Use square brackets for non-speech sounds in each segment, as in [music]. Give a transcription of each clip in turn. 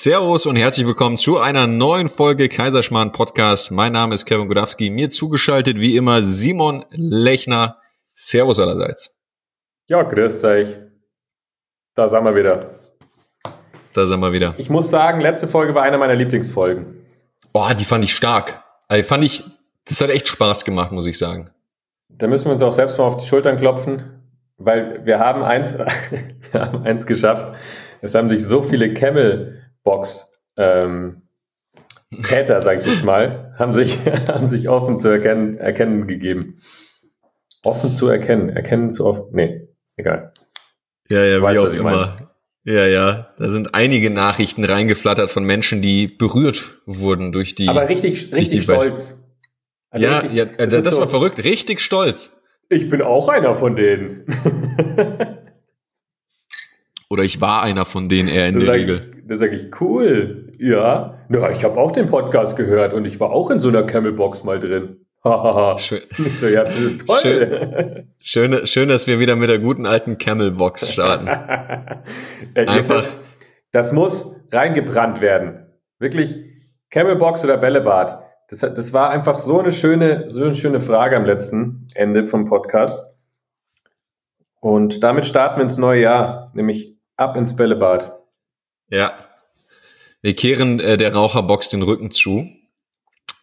Servus und herzlich willkommen zu einer neuen Folge Kaiserschmarrn Podcast. Mein Name ist Kevin Godowski, mir zugeschaltet wie immer Simon Lechner. Servus allerseits. Ja, grüß euch. Da sind wir wieder. Da sind wir wieder. Ich muss sagen, letzte Folge war einer meiner Lieblingsfolgen. Boah, die fand ich stark. Also fand ich, das hat echt Spaß gemacht, muss ich sagen. Da müssen wir uns auch selbst mal auf die Schultern klopfen, weil wir haben eins, [laughs] wir haben eins geschafft. Es haben sich so viele Camel-Box ähm, Täter, sage ich jetzt mal, haben sich, [laughs] haben sich offen zu erkennen, erkennen gegeben. Offen zu erkennen, erkennen zu offen. Nee, egal. Ja, ja, wie auch immer. Ja, ja, da sind einige Nachrichten reingeflattert von Menschen, die berührt wurden durch die. Aber richtig, richtig stolz. Also ja, richtig, ja, das, das, das war verrückt, richtig stolz. Ich bin auch einer von denen. [laughs] Oder ich war einer von denen eher in der Regel. Da sage ich, cool. Ja. Na, ich habe auch den Podcast gehört und ich war auch in so einer Camelbox mal drin. schön. [laughs] So, ja, das ist toll. Schön, schön, schön, dass wir wieder mit der guten alten Camelbox starten. [laughs] Einfach. Das, das muss reingebrannt werden. Wirklich, Camelbox oder Bällebad. Das, das war einfach so eine schöne, so eine schöne Frage am letzten Ende vom Podcast. Und damit starten wir ins neue Jahr, nämlich ab ins Bällebad. Ja. Wir kehren äh, der Raucherbox den Rücken zu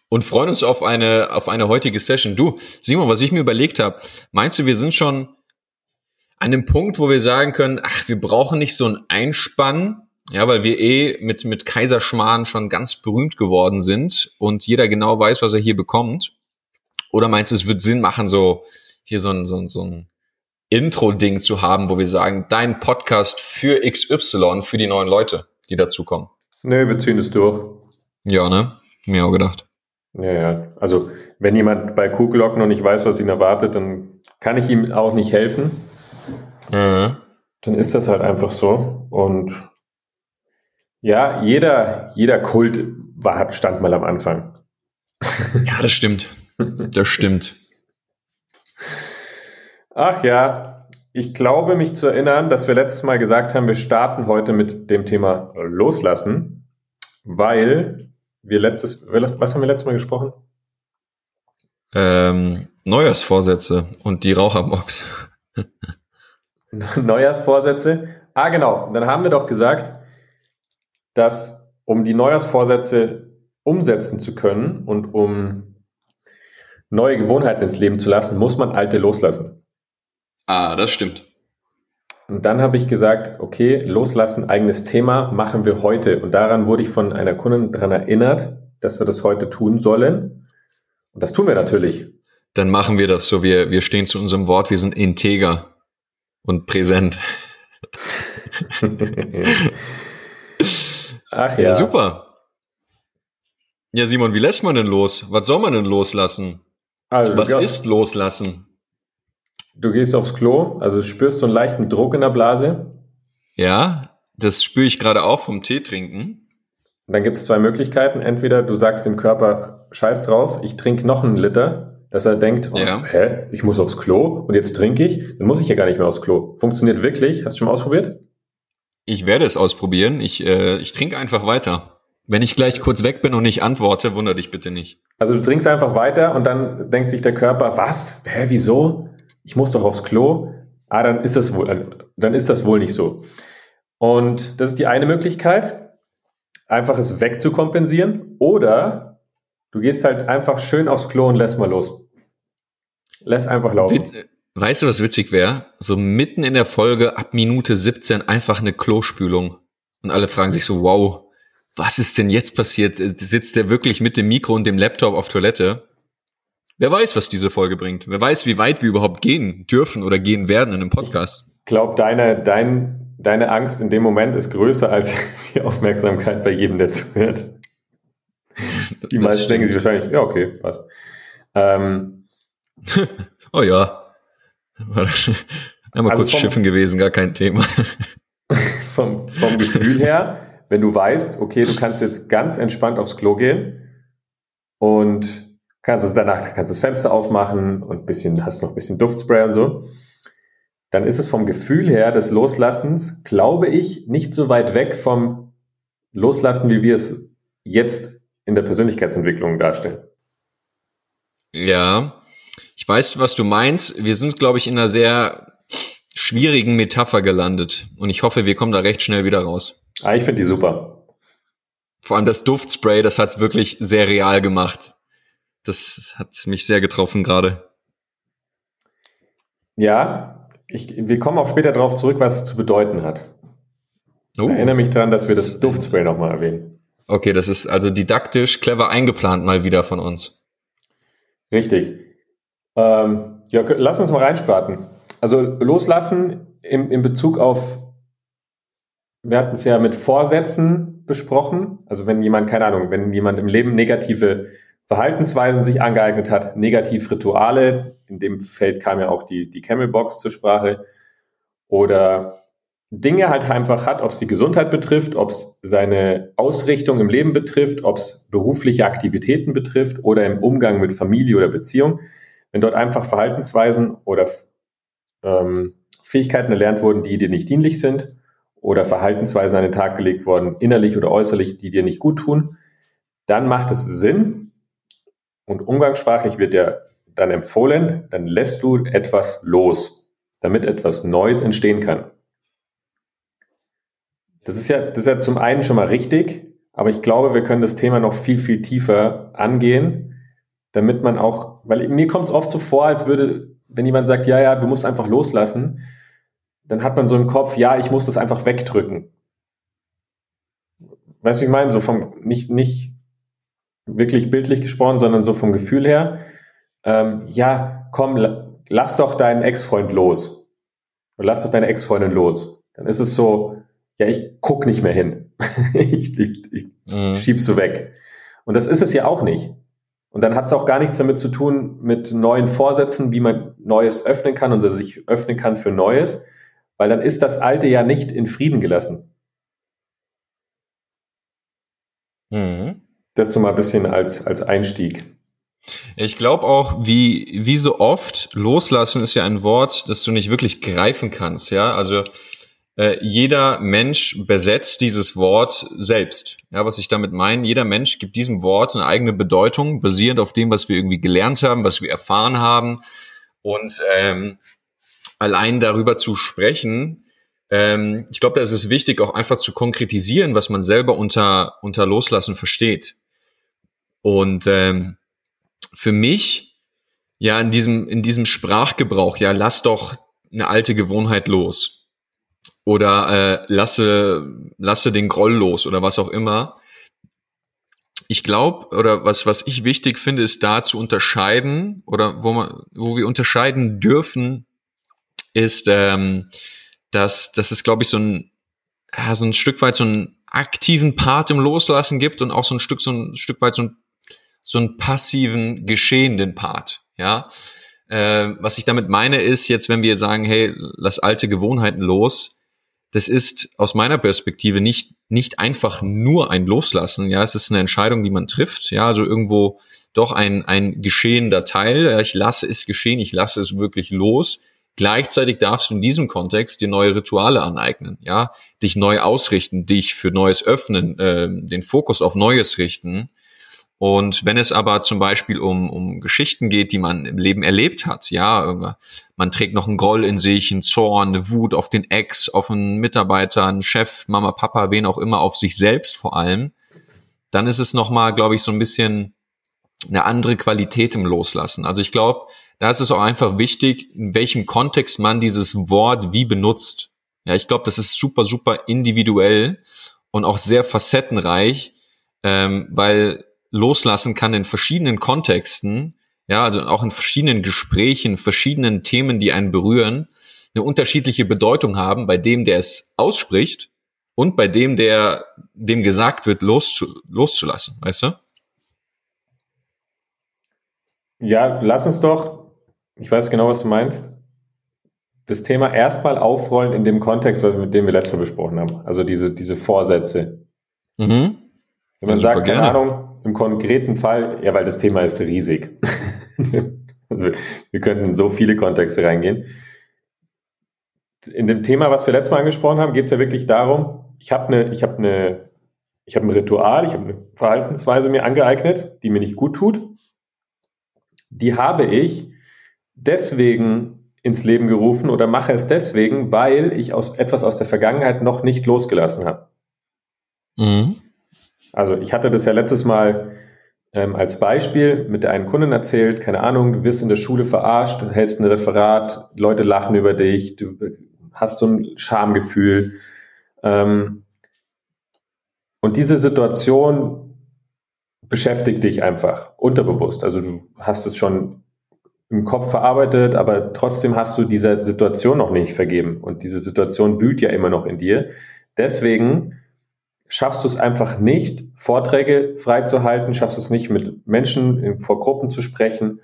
und freuen uns auf eine, auf eine heutige Session. Du, Simon, was ich mir überlegt habe, meinst du, wir sind schon an dem Punkt, wo wir sagen können, ach, wir brauchen nicht so ein Einspann, ja, weil wir eh mit, mit Kaiserschmarrn schon ganz berühmt geworden sind und jeder genau weiß, was er hier bekommt? Oder meinst du, es wird Sinn machen, so hier so ein, so ein, so ein Intro-Ding zu haben, wo wir sagen, dein Podcast für XY, für die neuen Leute, die dazukommen? Nee, wir ziehen es durch. Ja, ne? Mir auch gedacht. Ja, ja. Also, wenn jemand bei Kuhglocken noch nicht weiß, was ihn erwartet, dann kann ich ihm auch nicht helfen. Mhm. Dann ist das halt einfach so. Und ja, jeder, jeder Kult war, stand mal am Anfang. Ja, das stimmt. Das stimmt. [laughs] Ach ja, ich glaube mich zu erinnern, dass wir letztes Mal gesagt haben, wir starten heute mit dem Thema Loslassen, weil wir letztes, was haben wir letztes Mal gesprochen? Ähm, Neujahrsvorsätze und die Raucherbox. [laughs] Neujahrsvorsätze? Ah, genau. Dann haben wir doch gesagt, dass um die Neujahrsvorsätze umsetzen zu können und um neue Gewohnheiten ins Leben zu lassen, muss man alte loslassen. Ah, das stimmt. Und dann habe ich gesagt, okay, loslassen, eigenes Thema, machen wir heute. Und daran wurde ich von einer Kundin daran erinnert, dass wir das heute tun sollen. Und das tun wir natürlich. Dann machen wir das so. Wir, wir stehen zu unserem Wort, wir sind integer und präsent. [laughs] Ach ja. ja. Super. Ja, Simon, wie lässt man denn los? Was soll man denn loslassen? Also, Was ist loslassen? Du gehst aufs Klo, also spürst du einen leichten Druck in der Blase. Ja, das spüre ich gerade auch vom Tee trinken. Dann gibt es zwei Möglichkeiten. Entweder du sagst dem Körper, scheiß drauf, ich trinke noch einen Liter, dass er denkt, oh, ja. hä, ich muss aufs Klo und jetzt trinke ich, dann muss ich ja gar nicht mehr aufs Klo. Funktioniert wirklich? Hast du schon mal ausprobiert? Ich werde es ausprobieren. Ich, äh, ich trinke einfach weiter. Wenn ich gleich kurz weg bin und nicht antworte, wundere dich bitte nicht. Also du trinkst einfach weiter und dann denkt sich der Körper, was? Hä, wieso? Ich muss doch aufs Klo, ah, dann ist das wohl, dann ist das wohl nicht so. Und das ist die eine Möglichkeit, einfach es wegzukompensieren. Oder du gehst halt einfach schön aufs Klo und lässt mal los. Lässt einfach laufen. Weißt du, was witzig wäre? So mitten in der Folge ab Minute 17 einfach eine Klospülung. Und alle fragen sich so, wow, was ist denn jetzt passiert? Sitzt der wirklich mit dem Mikro und dem Laptop auf Toilette? Wer weiß, was diese Folge bringt. Wer weiß, wie weit wir überhaupt gehen dürfen oder gehen werden in einem Podcast. Ich glaube, deine, dein, deine Angst in dem Moment ist größer als [laughs] die Aufmerksamkeit bei jedem, der zuhört. [laughs] Die meisten denken sich wahrscheinlich, ja, okay, passt. Ähm, [laughs] oh ja. Einmal also kurz vom, schiffen gewesen, gar kein Thema. vom, vom Gefühl her, wenn du weißt, okay, du kannst jetzt ganz entspannt aufs Klo gehen und kannst es danach kannst das Fenster aufmachen und bisschen, hast noch ein bisschen Duftspray und so. Dann ist es vom Gefühl her des Loslassens, glaube ich, nicht so weit weg vom loslassen, wie wir es jetzt in der Persönlichkeitsentwicklung darstellen. Ja, ich weiß, was du meinst. Wir sind, glaube ich, in einer sehr schwierigen Metapher gelandet und ich hoffe, wir kommen da recht schnell wieder raus. Ah, ich finde die super. Vor allem das Duftspray, das hat's wirklich sehr real gemacht. Das hat mich sehr getroffen gerade. Ja, ich, wir kommen auch später darauf zurück, was es zu bedeuten hat. Oh. Ich erinnere mich daran, dass wir das Duftspray nochmal erwähnen. Okay, das ist also didaktisch clever eingeplant mal wieder von uns. Richtig. Ähm, ja, lass uns mal reinstarten. Also loslassen im, in Bezug auf, wir hatten es ja mit Vorsätzen besprochen. Also wenn jemand, keine Ahnung, wenn jemand im Leben negative Verhaltensweisen sich angeeignet hat, Negativrituale, in dem Feld kam ja auch die, die Camelbox zur Sprache, oder Dinge halt einfach hat, ob es die Gesundheit betrifft, ob es seine Ausrichtung im Leben betrifft, ob es berufliche Aktivitäten betrifft oder im Umgang mit Familie oder Beziehung. Wenn dort einfach Verhaltensweisen oder ähm, Fähigkeiten erlernt wurden, die dir nicht dienlich sind oder Verhaltensweisen an den Tag gelegt worden, innerlich oder äußerlich, die dir nicht gut tun, dann macht es Sinn und umgangssprachlich wird dir dann empfohlen, dann lässt du etwas los, damit etwas Neues entstehen kann. Das ist ja, das ist ja zum einen schon mal richtig, aber ich glaube, wir können das Thema noch viel, viel tiefer angehen, damit man auch, weil mir kommt es oft so vor, als würde, wenn jemand sagt, ja, ja, du musst einfach loslassen, dann hat man so im Kopf, ja, ich muss das einfach wegdrücken. Weißt du, wie ich meine? So vom, nicht, nicht wirklich bildlich gesprochen, sondern so vom Gefühl her. Ähm, ja, komm, lass doch deinen Ex-Freund los. Oder lass doch deine Ex-Freundin los. Dann ist es so, ja, ich guck nicht mehr hin. [laughs] ich ich, ich mhm. schieb's so weg. Und das ist es ja auch nicht. Und dann hat es auch gar nichts damit zu tun mit neuen Vorsätzen, wie man Neues öffnen kann und sich öffnen kann für Neues, weil dann ist das Alte ja nicht in Frieden gelassen. Mhm. So mal ein bisschen als, als Einstieg. Ich glaube auch, wie, wie so oft, loslassen ist ja ein Wort, das du nicht wirklich greifen kannst, ja. Also äh, jeder Mensch besetzt dieses Wort selbst. Ja, was ich damit meine, jeder Mensch gibt diesem Wort eine eigene Bedeutung, basierend auf dem, was wir irgendwie gelernt haben, was wir erfahren haben. Und ähm, allein darüber zu sprechen, ähm, ich glaube, da ist es wichtig, auch einfach zu konkretisieren, was man selber unter, unter Loslassen versteht. Und ähm, für mich, ja, in diesem, in diesem Sprachgebrauch, ja, lass doch eine alte Gewohnheit los oder äh, lasse, lasse den Groll los oder was auch immer. Ich glaube, oder was, was ich wichtig finde, ist da zu unterscheiden oder wo man, wo wir unterscheiden dürfen, ist, ähm, dass, dass es, glaube ich, so ein, ja, so ein Stück weit so einen aktiven Part im Loslassen gibt und auch so ein Stück, so ein Stück weit so ein, so einen passiven, geschehenden Part. Ja, äh, was ich damit meine ist jetzt, wenn wir sagen, hey, lass alte Gewohnheiten los, das ist aus meiner Perspektive nicht, nicht einfach nur ein Loslassen. Ja, es ist eine Entscheidung, die man trifft. Ja, also irgendwo doch ein, ein geschehender Teil. Ich lasse es geschehen, ich lasse es wirklich los. Gleichzeitig darfst du in diesem Kontext dir neue Rituale aneignen, ja, dich neu ausrichten, dich für Neues öffnen, äh, den Fokus auf Neues richten und wenn es aber zum Beispiel um, um Geschichten geht, die man im Leben erlebt hat, ja, man trägt noch einen Groll in sich, einen Zorn, eine Wut auf den Ex, auf einen Mitarbeiter, einen Chef, Mama, Papa, wen auch immer, auf sich selbst vor allem, dann ist es nochmal, glaube ich, so ein bisschen eine andere Qualität im Loslassen. Also ich glaube, da ist es auch einfach wichtig, in welchem Kontext man dieses Wort wie benutzt. Ja, ich glaube, das ist super, super individuell und auch sehr facettenreich, ähm, weil loslassen kann in verschiedenen Kontexten, ja, also auch in verschiedenen Gesprächen, verschiedenen Themen, die einen berühren, eine unterschiedliche Bedeutung haben bei dem, der es ausspricht und bei dem, der dem gesagt wird, loszu, loszulassen, weißt du? Ja, lass uns doch, ich weiß genau, was du meinst, das Thema erstmal aufrollen in dem Kontext, mit dem wir letztes Mal besprochen haben. Also diese, diese Vorsätze. Mhm. Wenn man ja, sagt, keine Ahnung, im konkreten Fall, ja, weil das Thema ist riesig. [laughs] also wir könnten in so viele Kontexte reingehen. In dem Thema, was wir letztes Mal angesprochen haben, geht es ja wirklich darum, ich habe eine, ich habe eine, ich habe ein Ritual, ich habe eine Verhaltensweise mir angeeignet, die mir nicht gut tut. Die habe ich deswegen ins Leben gerufen oder mache es deswegen, weil ich aus etwas aus der Vergangenheit noch nicht losgelassen habe. Mhm. Also ich hatte das ja letztes Mal ähm, als Beispiel mit der einen Kundin erzählt, keine Ahnung, du wirst in der Schule verarscht, du hältst ein Referat, Leute lachen über dich, du hast so ein Schamgefühl. Ähm, und diese Situation beschäftigt dich einfach unterbewusst. Also du hast es schon im Kopf verarbeitet, aber trotzdem hast du dieser Situation noch nicht vergeben. Und diese Situation wühlt ja immer noch in dir. Deswegen schaffst du es einfach nicht, Vorträge freizuhalten, schaffst du es nicht, mit Menschen vor Gruppen zu sprechen,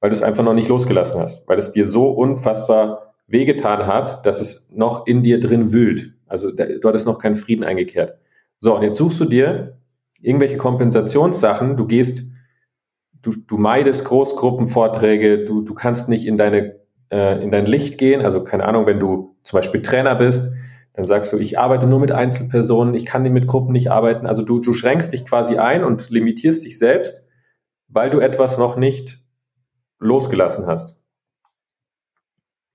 weil du es einfach noch nicht losgelassen hast, weil es dir so unfassbar wehgetan hat, dass es noch in dir drin wühlt. Also du hattest noch keinen Frieden eingekehrt. So, und jetzt suchst du dir irgendwelche Kompensationssachen, du gehst, du, du meidest Großgruppenvorträge, du, du kannst nicht in deine äh, in dein Licht gehen, also keine Ahnung, wenn du zum Beispiel Trainer bist, dann sagst du, ich arbeite nur mit Einzelpersonen, ich kann mit Gruppen nicht arbeiten. Also du, du schränkst dich quasi ein und limitierst dich selbst, weil du etwas noch nicht losgelassen hast.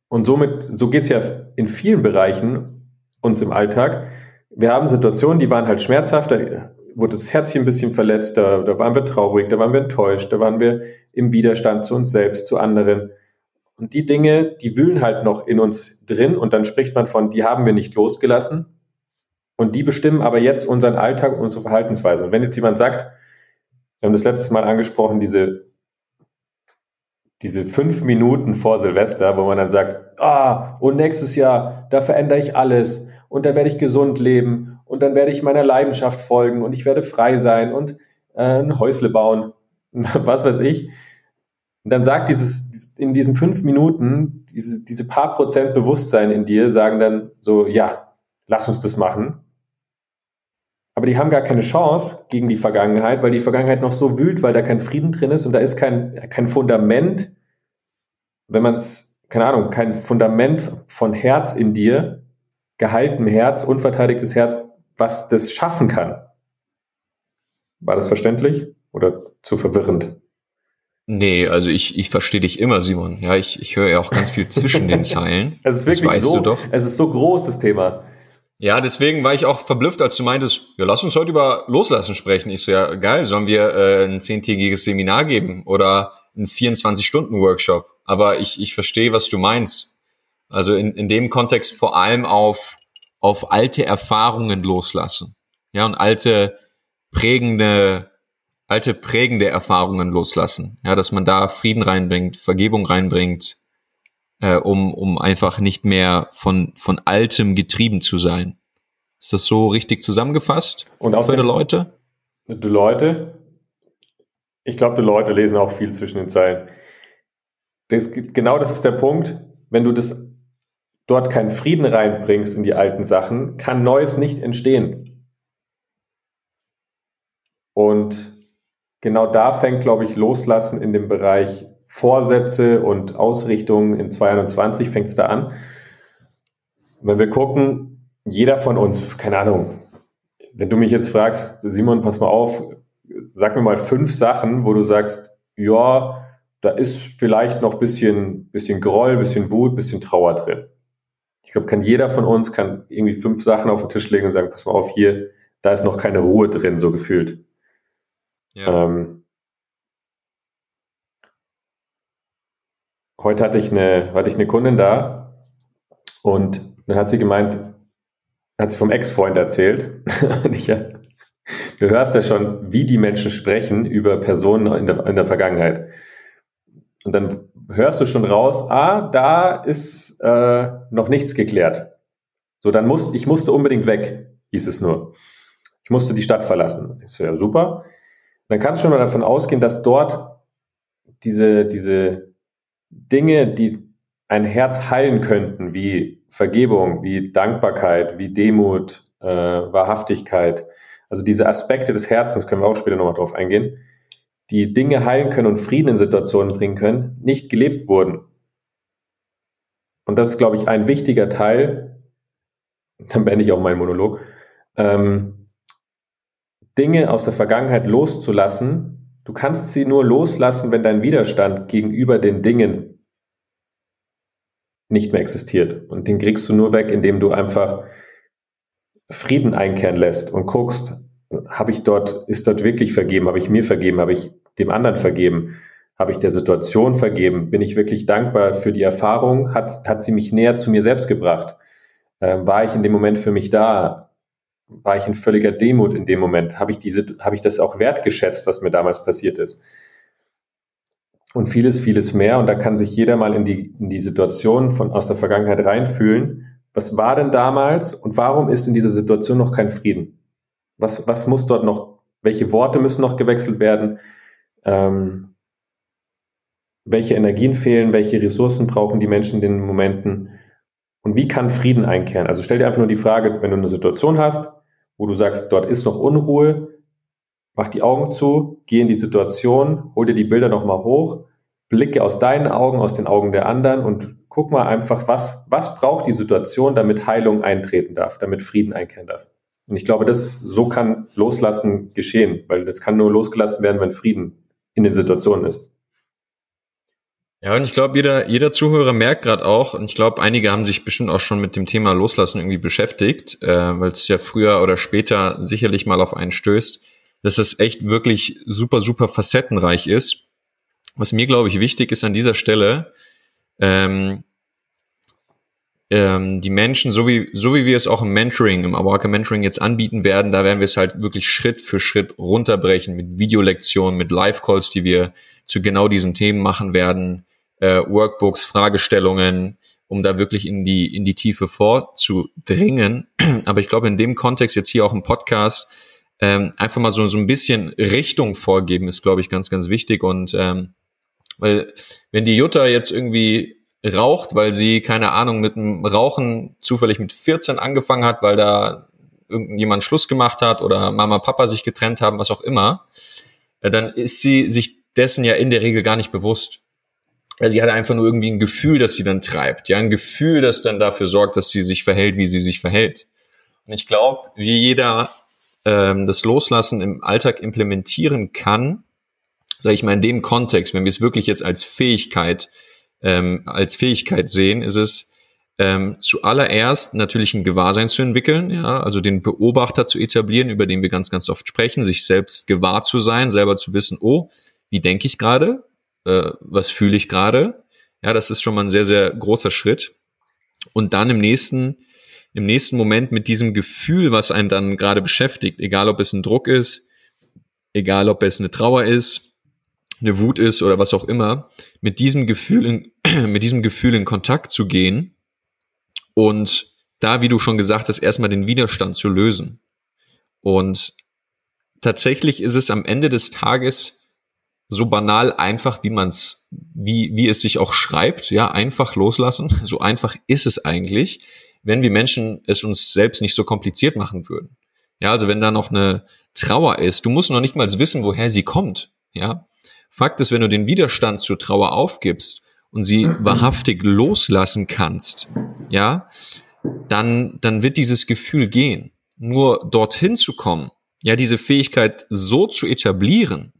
Und somit, so geht's ja in vielen Bereichen uns im Alltag. Wir haben Situationen, die waren halt schmerzhaft, da wurde das Herzchen ein bisschen verletzt, da, da waren wir traurig, da waren wir enttäuscht, da waren wir im Widerstand zu uns selbst, zu anderen. Und die Dinge, die wühlen halt noch in uns drin und dann spricht man von, die haben wir nicht losgelassen. Und die bestimmen aber jetzt unseren Alltag und unsere Verhaltensweise. Und wenn jetzt jemand sagt, wir haben das letzte Mal angesprochen, diese, diese fünf Minuten vor Silvester, wo man dann sagt, ah, und nächstes Jahr, da verändere ich alles und da werde ich gesund leben und dann werde ich meiner Leidenschaft folgen und ich werde frei sein und äh, ein Häusle bauen, [laughs] was weiß ich. Und dann sagt dieses, in diesen fünf Minuten, diese, diese paar Prozent Bewusstsein in dir sagen dann so, ja, lass uns das machen. Aber die haben gar keine Chance gegen die Vergangenheit, weil die Vergangenheit noch so wühlt, weil da kein Frieden drin ist und da ist kein, kein Fundament, wenn man es, keine Ahnung, kein Fundament von Herz in dir, gehaltenem Herz, unverteidigtes Herz, was das schaffen kann. War das verständlich oder zu verwirrend? Nee, also ich, ich verstehe dich immer, Simon. Ja, ich, ich höre ja auch ganz viel zwischen den [laughs] Zeilen. Es ist wirklich das weißt so, du doch. es ist so groß, das Thema. Ja, deswegen war ich auch verblüfft, als du meintest, ja, lass uns heute über Loslassen sprechen. Ich so, ja, geil, sollen wir äh, ein zehntägiges Seminar geben oder ein 24-Stunden-Workshop? Aber ich, ich verstehe, was du meinst. Also in, in dem Kontext vor allem auf, auf alte Erfahrungen loslassen. Ja, und alte prägende alte prägende Erfahrungen loslassen. Ja, dass man da Frieden reinbringt, Vergebung reinbringt, äh, um, um einfach nicht mehr von, von Altem getrieben zu sein. Ist das so richtig zusammengefasst Und auch für die Leute? Die Leute, ich glaube, die Leute lesen auch viel zwischen den Zeilen. Das, genau das ist der Punkt. Wenn du das dort keinen Frieden reinbringst in die alten Sachen, kann Neues nicht entstehen. Und genau da fängt, glaube ich, Loslassen in dem Bereich Vorsätze und Ausrichtungen in 2021 fängt es da an. Wenn wir gucken, jeder von uns, keine Ahnung, wenn du mich jetzt fragst, Simon, pass mal auf, sag mir mal fünf Sachen, wo du sagst, ja, da ist vielleicht noch bisschen, bisschen Groll, bisschen Wut, bisschen Trauer drin. Ich glaube, kann jeder von uns kann irgendwie fünf Sachen auf den Tisch legen und sagen, pass mal auf, hier, da ist noch keine Ruhe drin, so gefühlt. Ähm, heute hatte ich, eine, hatte ich eine Kundin da und dann hat sie gemeint, hat sie vom Ex-Freund erzählt. [laughs] und ich, du hörst ja schon, wie die Menschen sprechen über Personen in der, in der Vergangenheit. Und dann hörst du schon raus, ah, da ist äh, noch nichts geklärt. So, dann muss, ich musste unbedingt weg, hieß es nur. Ich musste die Stadt verlassen. So, ja, super dann kannst du schon mal davon ausgehen, dass dort diese, diese Dinge, die ein Herz heilen könnten, wie Vergebung, wie Dankbarkeit, wie Demut, äh, Wahrhaftigkeit, also diese Aspekte des Herzens, können wir auch später nochmal drauf eingehen, die Dinge heilen können und Frieden in Situationen bringen können, nicht gelebt wurden. Und das ist, glaube ich, ein wichtiger Teil, [laughs] dann beende ich auch meinen Monolog, ähm, Dinge aus der Vergangenheit loszulassen. Du kannst sie nur loslassen, wenn dein Widerstand gegenüber den Dingen nicht mehr existiert. Und den kriegst du nur weg, indem du einfach Frieden einkehren lässt und guckst, habe ich dort, ist dort wirklich vergeben, habe ich mir vergeben, habe ich dem anderen vergeben, habe ich der Situation vergeben, bin ich wirklich dankbar für die Erfahrung, hat, hat sie mich näher zu mir selbst gebracht, ähm, war ich in dem Moment für mich da, war ich in völliger Demut in dem Moment, habe ich diese, habe ich das auch wertgeschätzt, was mir damals passiert ist. Und vieles, vieles mehr. Und da kann sich jeder mal in die, in die Situation von, aus der Vergangenheit reinfühlen. Was war denn damals und warum ist in dieser Situation noch kein Frieden? Was, was muss dort noch, welche Worte müssen noch gewechselt werden? Ähm, welche Energien fehlen? Welche Ressourcen brauchen die Menschen in den Momenten? Und wie kann Frieden einkehren? Also stell dir einfach nur die Frage, wenn du eine Situation hast, wo du sagst, dort ist noch Unruhe, mach die Augen zu, geh in die Situation, hol dir die Bilder nochmal hoch, blicke aus deinen Augen, aus den Augen der anderen und guck mal einfach, was, was braucht die Situation, damit Heilung eintreten darf, damit Frieden einkehren darf. Und ich glaube, das, so kann Loslassen geschehen, weil das kann nur losgelassen werden, wenn Frieden in den Situationen ist. Ja, und ich glaube, jeder, jeder Zuhörer merkt gerade auch, und ich glaube, einige haben sich bestimmt auch schon mit dem Thema Loslassen irgendwie beschäftigt, äh, weil es ja früher oder später sicherlich mal auf einen stößt, dass es echt wirklich super, super facettenreich ist. Was mir, glaube ich, wichtig ist an dieser Stelle, ähm, ähm, die Menschen, so wie, so wie wir es auch im Mentoring, im Awaka Mentoring jetzt anbieten werden, da werden wir es halt wirklich Schritt für Schritt runterbrechen mit Videolektionen, mit Live-Calls, die wir zu genau diesen Themen machen werden, äh, Workbooks, Fragestellungen, um da wirklich in die, in die Tiefe vorzudringen. [clears throat] Aber ich glaube, in dem Kontext jetzt hier auch im Podcast, ähm, einfach mal so, so ein bisschen Richtung vorgeben, ist, glaube ich, ganz, ganz wichtig. Und ähm, weil wenn die Jutta jetzt irgendwie raucht, weil sie, keine Ahnung, mit dem Rauchen zufällig mit 14 angefangen hat, weil da irgendjemand Schluss gemacht hat oder Mama, Papa sich getrennt haben, was auch immer, äh, dann ist sie sich dessen ja in der Regel gar nicht bewusst. Sie hat einfach nur irgendwie ein Gefühl, das sie dann treibt. Ja, ein Gefühl, das dann dafür sorgt, dass sie sich verhält, wie sie sich verhält. Und ich glaube, wie jeder ähm, das Loslassen im Alltag implementieren kann, sage ich mal in dem Kontext, wenn wir es wirklich jetzt als Fähigkeit ähm, als Fähigkeit sehen, ist es ähm, zuallererst natürlich ein Gewahrsein zu entwickeln, ja, also den Beobachter zu etablieren, über den wir ganz, ganz oft sprechen, sich selbst gewahr zu sein, selber zu wissen, oh, wie denke ich gerade, äh, was fühle ich gerade, ja, das ist schon mal ein sehr, sehr großer Schritt. Und dann im nächsten, im nächsten Moment mit diesem Gefühl, was einen dann gerade beschäftigt, egal ob es ein Druck ist, egal ob es eine Trauer ist, eine Wut ist oder was auch immer, mit diesem Gefühl in, [clears throat] mit diesem Gefühl in Kontakt zu gehen und da, wie du schon gesagt hast, erstmal den Widerstand zu lösen. Und tatsächlich ist es am Ende des Tages so banal einfach, wie man es, wie, wie es sich auch schreibt, ja, einfach loslassen. [laughs] So einfach ist es eigentlich, wenn wir Menschen es uns selbst nicht so kompliziert machen würden. Ja, also wenn da noch eine Trauer ist, du musst noch nicht mal wissen, woher sie kommt. Ja, Fakt ist, wenn du den Widerstand zur Trauer aufgibst und sie mhm. wahrhaftig loslassen kannst, ja, dann, dann wird dieses Gefühl gehen. Nur dorthin zu kommen, ja, diese Fähigkeit so zu etablieren,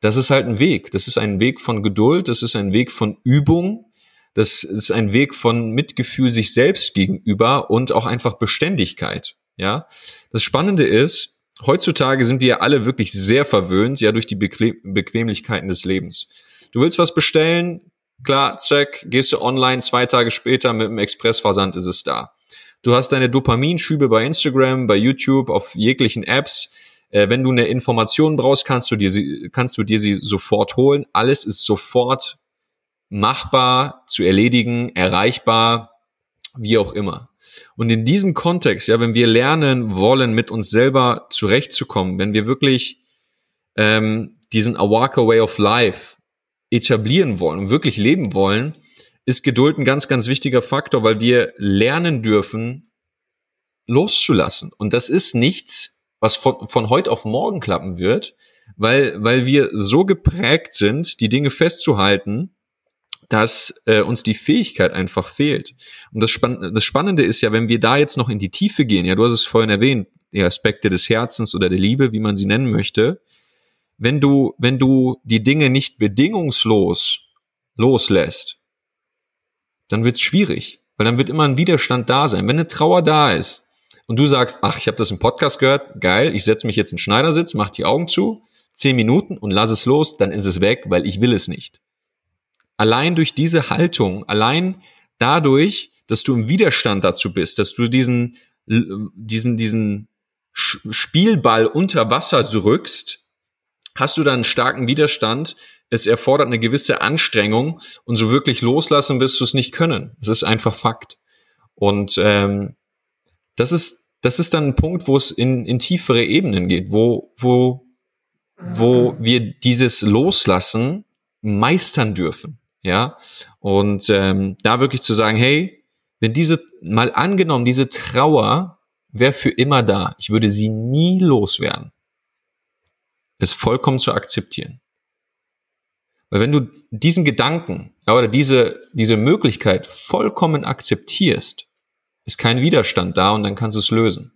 das ist halt ein Weg. Das ist ein Weg von Geduld, das ist ein Weg von Übung, das ist ein Weg von Mitgefühl sich selbst gegenüber und auch einfach Beständigkeit. Ja, das Spannende ist, heutzutage sind wir alle wirklich sehr verwöhnt, ja, durch die Bequem Bequemlichkeiten des Lebens. Du willst was bestellen, klar, zack, gehst du online, zwei Tage später mit dem Expressversand ist es da. Du hast deine Dopaminschübe bei Instagram, bei YouTube, auf jeglichen Apps. Äh, wenn du eine Information brauchst, kannst du dir sie, kannst du dir sie sofort holen. Alles ist sofort machbar, zu erledigen, erreichbar, wie auch immer. Und in diesem Kontext, ja, wenn wir lernen wollen, mit uns selber zurechtzukommen, wenn wir wirklich ähm, diesen Awaka Way of Life etablieren wollen und wirklich leben wollen, ist Geduld ein ganz, ganz wichtiger Faktor, weil wir lernen dürfen, loszulassen. Und das ist nichts, was von, von heute auf morgen klappen wird, weil, weil wir so geprägt sind, die Dinge festzuhalten, dass äh, uns die Fähigkeit einfach fehlt. Und das, Spann das Spannende ist ja, wenn wir da jetzt noch in die Tiefe gehen, ja, du hast es vorhin erwähnt, die Aspekte des Herzens oder der Liebe, wie man sie nennen möchte, wenn du, wenn du die Dinge nicht bedingungslos loslässt, dann wird's schwierig, weil dann wird immer ein Widerstand da sein. Wenn eine Trauer da ist und du sagst, ach, ich habe das im Podcast gehört, geil, ich setze mich jetzt in Schneidersitz, mach die Augen zu, zehn Minuten und lass es los, dann ist es weg, weil ich will es nicht. Allein durch diese Haltung, allein dadurch, dass du im Widerstand dazu bist, dass du diesen, diesen, diesen Spielball unter Wasser drückst, hast du dann einen starken Widerstand. Es erfordert eine gewisse Anstrengung und so wirklich loslassen wirst du es nicht können. Es ist einfach Fakt. Und ähm, das ist das ist dann ein Punkt, wo es in, in tiefere Ebenen geht, wo wo wo wir dieses Loslassen meistern dürfen, ja. Und ähm, da wirklich zu sagen, hey, wenn diese mal angenommen, diese Trauer wäre für immer da, ich würde sie nie loswerden es vollkommen zu akzeptieren. Weil wenn du diesen Gedanken ja, oder diese, diese Möglichkeit vollkommen akzeptierst, ist kein Widerstand da und dann kannst du es lösen.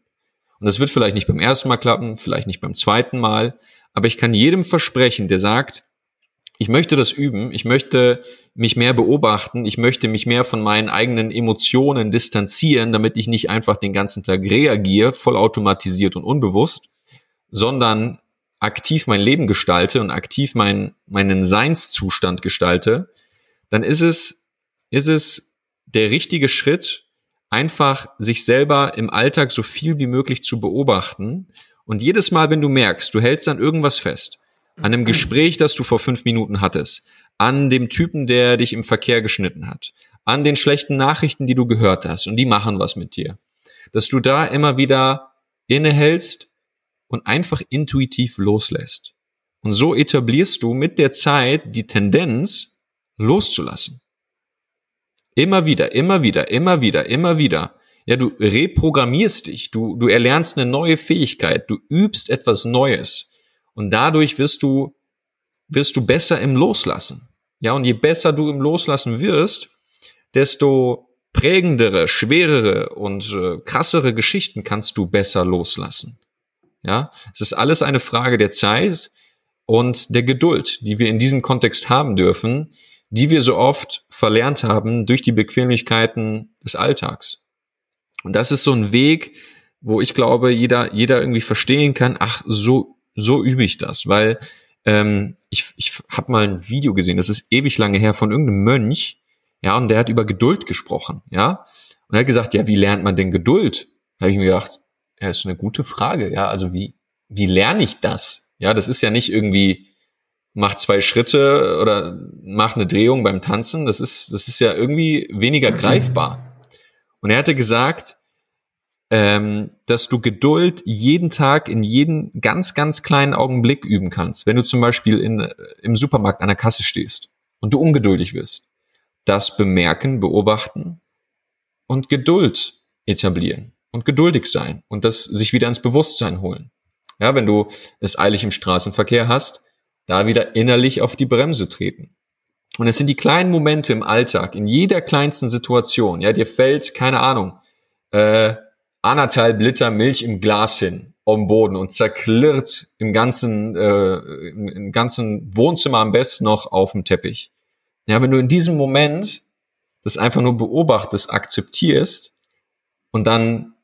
Und das wird vielleicht nicht beim ersten Mal klappen, vielleicht nicht beim zweiten Mal, aber ich kann jedem versprechen, der sagt, ich möchte das üben, ich möchte mich mehr beobachten, ich möchte mich mehr von meinen eigenen Emotionen distanzieren, damit ich nicht einfach den ganzen Tag reagiere, vollautomatisiert und unbewusst, sondern aktiv mein Leben gestalte und aktiv mein, meinen Seinszustand gestalte, dann ist es, ist es der richtige Schritt, einfach sich selber im Alltag so viel wie möglich zu beobachten. Und jedes Mal, wenn du merkst, du hältst an irgendwas fest, an einem Gespräch, das du vor fünf Minuten hattest, an dem Typen, der dich im Verkehr geschnitten hat, an den schlechten Nachrichten, die du gehört hast, und die machen was mit dir, dass du da immer wieder innehältst und einfach intuitiv loslässt. Und so etablierst du mit der Zeit die Tendenz, loszulassen. Immer wieder, immer wieder, immer wieder, immer wieder. Ja, du reprogrammierst dich, du, du erlernst eine neue Fähigkeit, du übst etwas Neues. Und dadurch wirst du, wirst du besser im Loslassen. Ja, und je besser du im Loslassen wirst, desto prägendere, schwerere und äh, krassere Geschichten kannst du besser loslassen. Ja, es ist alles eine Frage der Zeit und der Geduld, die wir in diesem Kontext haben dürfen, die wir so oft verlernt haben durch die Bequemlichkeiten des Alltags. Und das ist so ein Weg, wo ich glaube, jeder, jeder irgendwie verstehen kann, ach, so, so übe ich das, weil ähm, ich, ich habe mal ein Video gesehen, das ist ewig lange her, von irgendeinem Mönch, ja, und der hat über Geduld gesprochen, ja, und er hat gesagt, ja, wie lernt man denn Geduld? Da habe ich mir gedacht, ja, ist eine gute Frage. Ja, also wie, wie lerne ich das? Ja, das ist ja nicht irgendwie, mach zwei Schritte oder mach eine Drehung beim Tanzen. Das ist, das ist ja irgendwie weniger greifbar. Und er hatte gesagt, ähm, dass du Geduld jeden Tag in jeden ganz, ganz kleinen Augenblick üben kannst. Wenn du zum Beispiel in, im Supermarkt an der Kasse stehst und du ungeduldig wirst. Das bemerken, beobachten und Geduld etablieren und geduldig sein und das sich wieder ins Bewusstsein holen. Ja, wenn du es eilig im Straßenverkehr hast, da wieder innerlich auf die Bremse treten. Und es sind die kleinen Momente im Alltag, in jeder kleinsten Situation. Ja, dir fällt, keine Ahnung, äh, anderthalb Liter Milch im Glas hin, am Boden und zerklirrt im ganzen, äh, im, im ganzen Wohnzimmer am besten noch auf dem Teppich. Ja, wenn du in diesem Moment das einfach nur beobachtest, akzeptierst und dann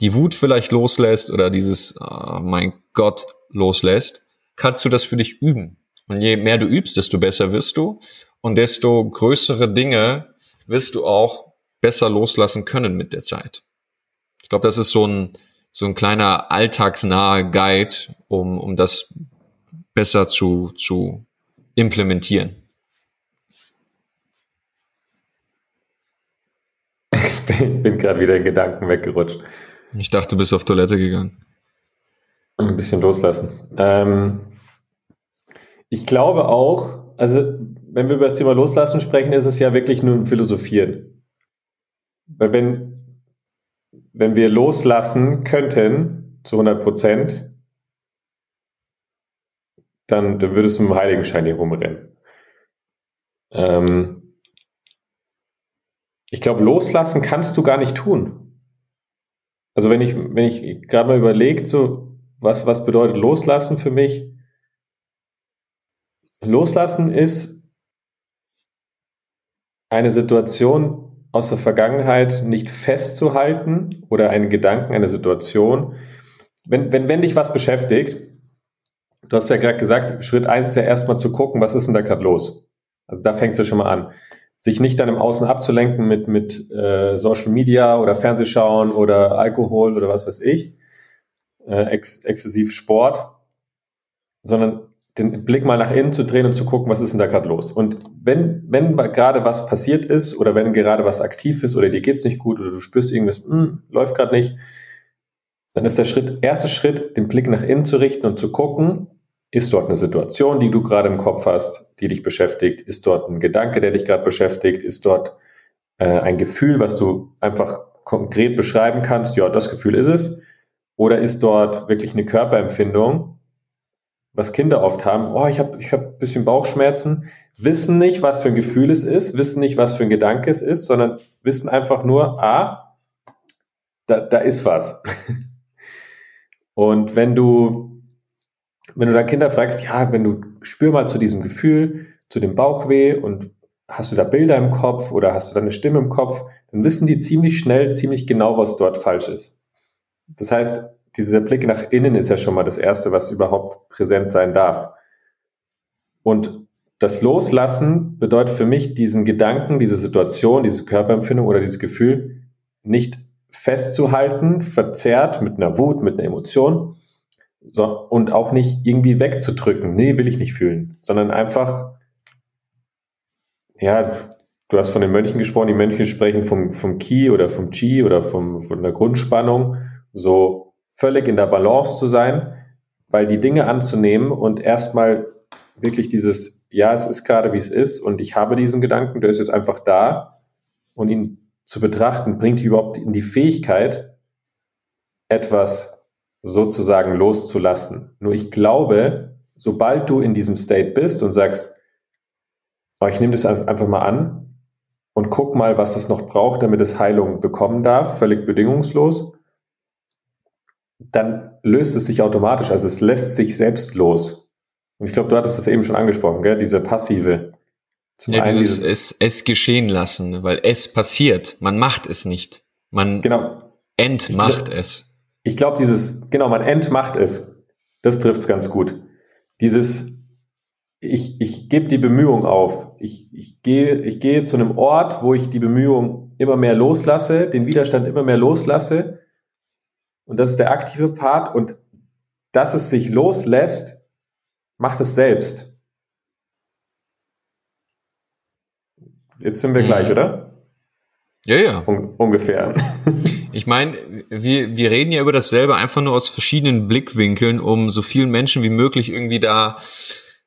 die Wut vielleicht loslässt oder dieses, oh mein Gott, loslässt, kannst du das für dich üben. Und je mehr du übst, desto besser wirst du und desto größere Dinge wirst du auch besser loslassen können mit der Zeit. Ich glaube, das ist so ein, so ein kleiner alltagsnaher Guide, um, um das besser zu, zu implementieren. [laughs] Ich bin gerade wieder in Gedanken weggerutscht. Ich dachte, du bist auf Toilette gegangen. Ein bisschen loslassen. Ähm, ich glaube auch, also wenn wir über das Thema Loslassen sprechen, ist es ja wirklich nur ein Philosophieren. Weil wenn, wenn wir loslassen könnten zu 100 Prozent, dann, dann würdest du mit dem Heiligenschein hier rumrennen. Ähm, ich glaube, loslassen kannst du gar nicht tun. also wenn ich, wenn ich gerade mal überlegt, so, was, was bedeutet loslassen für mich? Loslassen ist eine Situation aus der Vergangenheit nicht festzuhalten oder einen Gedanken, eine Situation. Wenn, wenn, wenn dich was beschäftigt, du hast ja gerade gesagt, Schritt eins ist ja erstmal zu gucken, was ist denn da gerade los? Also da fängt es ja schon mal an. Sich nicht dann im Außen abzulenken mit, mit äh, Social Media oder Fernsehschauen oder Alkohol oder was weiß ich, äh, ex exzessiv Sport, sondern den Blick mal nach innen zu drehen und zu gucken, was ist denn da gerade los. Und wenn, wenn gerade was passiert ist oder wenn gerade was aktiv ist oder dir geht's nicht gut oder du spürst irgendwas, mh, hm, läuft gerade nicht, dann ist der Schritt, erste Schritt, den Blick nach innen zu richten und zu gucken, ist dort eine Situation, die du gerade im Kopf hast, die dich beschäftigt? Ist dort ein Gedanke, der dich gerade beschäftigt? Ist dort äh, ein Gefühl, was du einfach konkret beschreiben kannst? Ja, das Gefühl ist es. Oder ist dort wirklich eine Körperempfindung, was Kinder oft haben? Oh, ich habe ich hab ein bisschen Bauchschmerzen. Wissen nicht, was für ein Gefühl es ist, wissen nicht, was für ein Gedanke es ist, sondern wissen einfach nur, ah, da, da ist was. [laughs] Und wenn du wenn du da Kinder fragst, ja, wenn du spür mal zu diesem Gefühl, zu dem Bauchweh und hast du da Bilder im Kopf oder hast du da eine Stimme im Kopf, dann wissen die ziemlich schnell, ziemlich genau, was dort falsch ist. Das heißt, dieser Blick nach innen ist ja schon mal das Erste, was überhaupt präsent sein darf. Und das Loslassen bedeutet für mich, diesen Gedanken, diese Situation, diese Körperempfindung oder dieses Gefühl nicht festzuhalten, verzerrt mit einer Wut, mit einer Emotion, so, und auch nicht irgendwie wegzudrücken. Nee, will ich nicht fühlen, sondern einfach, ja, du hast von den Mönchen gesprochen, die Mönche sprechen vom, vom Ki oder vom Chi oder vom, von der Grundspannung, so völlig in der Balance zu sein, weil die Dinge anzunehmen und erstmal wirklich dieses, ja, es ist gerade wie es ist und ich habe diesen Gedanken, der ist jetzt einfach da und ihn zu betrachten, bringt dich überhaupt in die Fähigkeit, etwas sozusagen loszulassen. Nur ich glaube, sobald du in diesem State bist und sagst, oh, ich nehme das einfach mal an und guck mal, was es noch braucht, damit es Heilung bekommen darf, völlig bedingungslos, dann löst es sich automatisch, also es lässt sich selbst los. Und ich glaube, du hattest es eben schon angesprochen, gell? diese passive. Zum ja, einen dieses, dieses es, es geschehen lassen, weil es passiert. Man macht es nicht. Man genau. entmacht ich, es ich glaube, dieses, genau, man entmacht es. Das trifft es ganz gut. Dieses, ich, ich gebe die Bemühung auf. Ich, ich, gehe, ich gehe zu einem Ort, wo ich die Bemühung immer mehr loslasse, den Widerstand immer mehr loslasse. Und das ist der aktive Part. Und dass es sich loslässt, macht es selbst. Jetzt sind wir mhm. gleich, oder? Ja, ja. Un ungefähr. [laughs] Ich meine, wir, wir reden ja über dasselbe einfach nur aus verschiedenen Blickwinkeln, um so vielen Menschen wie möglich irgendwie da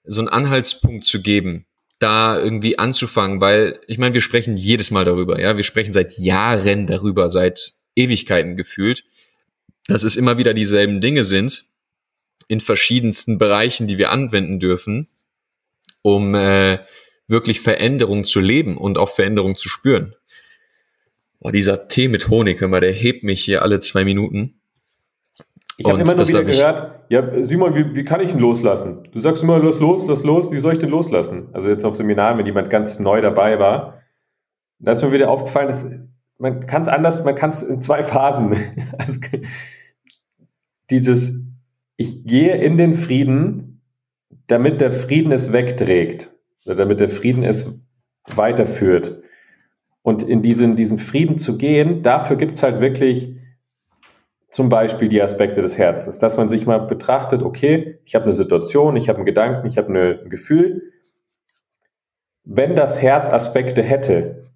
so einen Anhaltspunkt zu geben, da irgendwie anzufangen, weil ich meine, wir sprechen jedes Mal darüber, ja, wir sprechen seit Jahren darüber, seit Ewigkeiten gefühlt, dass es immer wieder dieselben Dinge sind in verschiedensten Bereichen, die wir anwenden dürfen, um äh, wirklich Veränderung zu leben und auch Veränderung zu spüren. Boah, dieser Tee mit Honig, hör mal, der hebt mich hier alle zwei Minuten. Ich habe immer nur wieder gehört, ja, Simon, wie, wie kann ich ihn loslassen? Du sagst immer, lass los, lass los, wie soll ich den loslassen? Also jetzt auf Seminaren, wenn jemand ganz neu dabei war, da ist mir wieder aufgefallen, dass man kann es anders, man kann es in zwei Phasen. [laughs] Also, dieses, ich gehe in den Frieden, damit der Frieden es wegträgt, damit der Frieden es weiterführt. Und in diesen, diesen Frieden zu gehen, dafür gibt's halt wirklich zum Beispiel die Aspekte des Herzens, dass man sich mal betrachtet, okay, ich habe eine Situation, ich habe einen Gedanken, ich habe ein Gefühl. Wenn das Herz Aspekte hätte,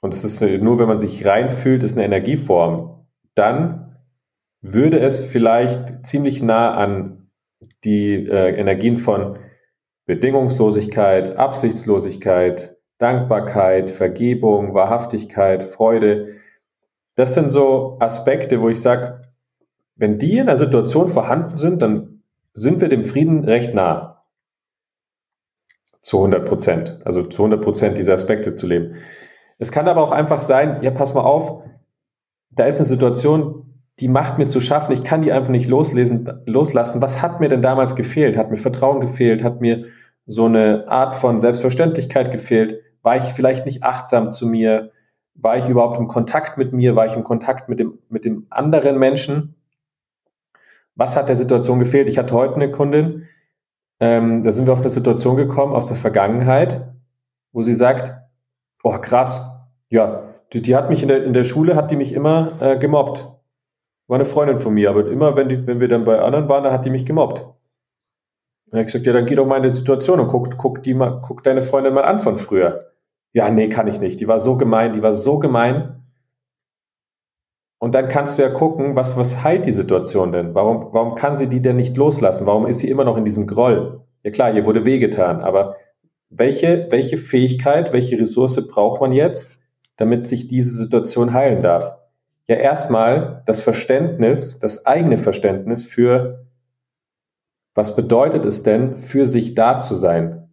und es ist nur, wenn man sich reinfühlt, ist eine Energieform, dann würde es vielleicht ziemlich nah an die äh, Energien von Bedingungslosigkeit, Absichtslosigkeit, Dankbarkeit, Vergebung, Wahrhaftigkeit, Freude. Das sind so Aspekte, wo ich sage, wenn die in der Situation vorhanden sind, dann sind wir dem Frieden recht nah. Zu 100 Prozent. Also zu 100 Prozent diese Aspekte zu leben. Es kann aber auch einfach sein, ja, pass mal auf, da ist eine Situation, die macht mir zu schaffen, ich kann die einfach nicht loslesen, loslassen. Was hat mir denn damals gefehlt? Hat mir Vertrauen gefehlt? Hat mir so eine Art von Selbstverständlichkeit gefehlt? War ich vielleicht nicht achtsam zu mir? War ich überhaupt im Kontakt mit mir? War ich im Kontakt mit dem, mit dem anderen Menschen? Was hat der Situation gefehlt? Ich hatte heute eine Kundin, ähm, da sind wir auf eine Situation gekommen aus der Vergangenheit, wo sie sagt, oh krass, ja, die, die hat mich in der, in der Schule, hat die mich immer äh, gemobbt. War eine Freundin von mir, aber immer, wenn, die, wenn wir dann bei anderen waren, da hat die mich gemobbt. Dann habe ich gesagt, ja, dann geh doch mal in die Situation und guck, guck, die mal, guck deine Freundin mal an von früher. Ja, nee, kann ich nicht. Die war so gemein, die war so gemein. Und dann kannst du ja gucken, was, was heilt die Situation denn? Warum, warum kann sie die denn nicht loslassen? Warum ist sie immer noch in diesem Groll? Ja klar, ihr wurde wehgetan, aber welche, welche Fähigkeit, welche Ressource braucht man jetzt, damit sich diese Situation heilen darf? Ja, erstmal das Verständnis, das eigene Verständnis für, was bedeutet es denn, für sich da zu sein?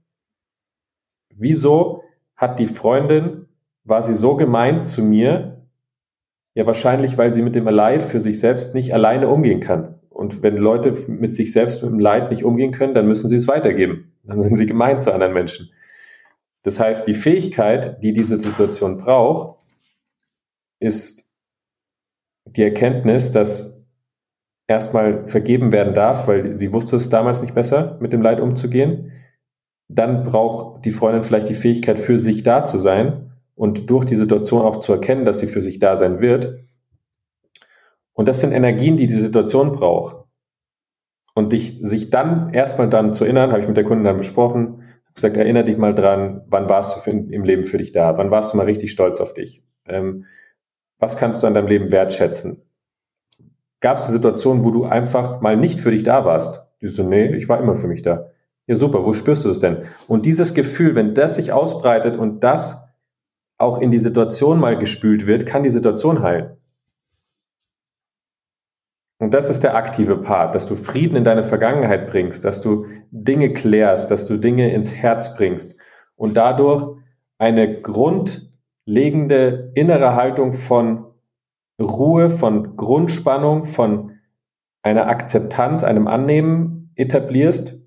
Wieso hat die Freundin, war sie so gemein zu mir? Ja, wahrscheinlich, weil sie mit dem Leid für sich selbst nicht alleine umgehen kann. Und wenn Leute mit sich selbst mit dem Leid nicht umgehen können, dann müssen sie es weitergeben. Dann sind sie gemein zu anderen Menschen. Das heißt, die Fähigkeit, die diese Situation braucht, ist die Erkenntnis, dass erstmal vergeben werden darf, weil sie wusste es damals nicht besser, mit dem Leid umzugehen. Dann braucht die Freundin vielleicht die Fähigkeit, für sich da zu sein und durch die Situation auch zu erkennen, dass sie für sich da sein wird. Und das sind Energien, die die Situation braucht. Und dich, sich dann erstmal dann zu erinnern, habe ich mit der Kundin dann besprochen, gesagt, erinnere dich mal dran, wann warst du für, im Leben für dich da? Wann warst du mal richtig stolz auf dich? Ähm, was kannst du an deinem Leben wertschätzen? Gab es eine Situation, wo du einfach mal nicht für dich da warst? Du so, nee, ich war immer für mich da. Ja, super, wo spürst du es denn? Und dieses Gefühl, wenn das sich ausbreitet und das auch in die Situation mal gespült wird, kann die Situation heilen. Und das ist der aktive Part, dass du Frieden in deine Vergangenheit bringst, dass du Dinge klärst, dass du Dinge ins Herz bringst und dadurch eine grundlegende innere Haltung von Ruhe, von Grundspannung, von einer Akzeptanz, einem Annehmen etablierst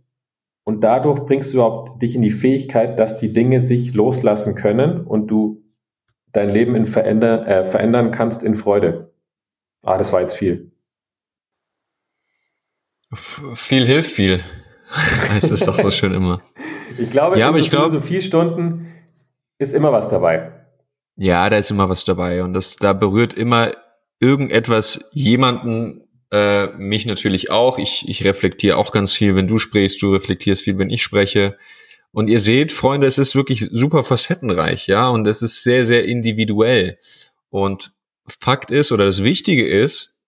und dadurch bringst du überhaupt dich in die Fähigkeit, dass die Dinge sich loslassen können und du dein Leben in verändern, äh, verändern kannst in Freude. Ah, das war jetzt viel viel hilft viel. [laughs] Es ist doch so schön immer. Ich glaube, ja, in so ich glaube, Philosophiestunden ist immer was dabei. Ja, da ist immer was dabei und das da berührt immer irgendetwas jemanden, äh, mich natürlich auch. Ich, ich reflektiere auch ganz viel, wenn du sprichst, du reflektierst viel, wenn ich spreche. Und ihr seht, Freunde, es ist wirklich super facettenreich, ja, und es ist sehr, sehr individuell. Und Fakt ist, oder das Wichtige ist,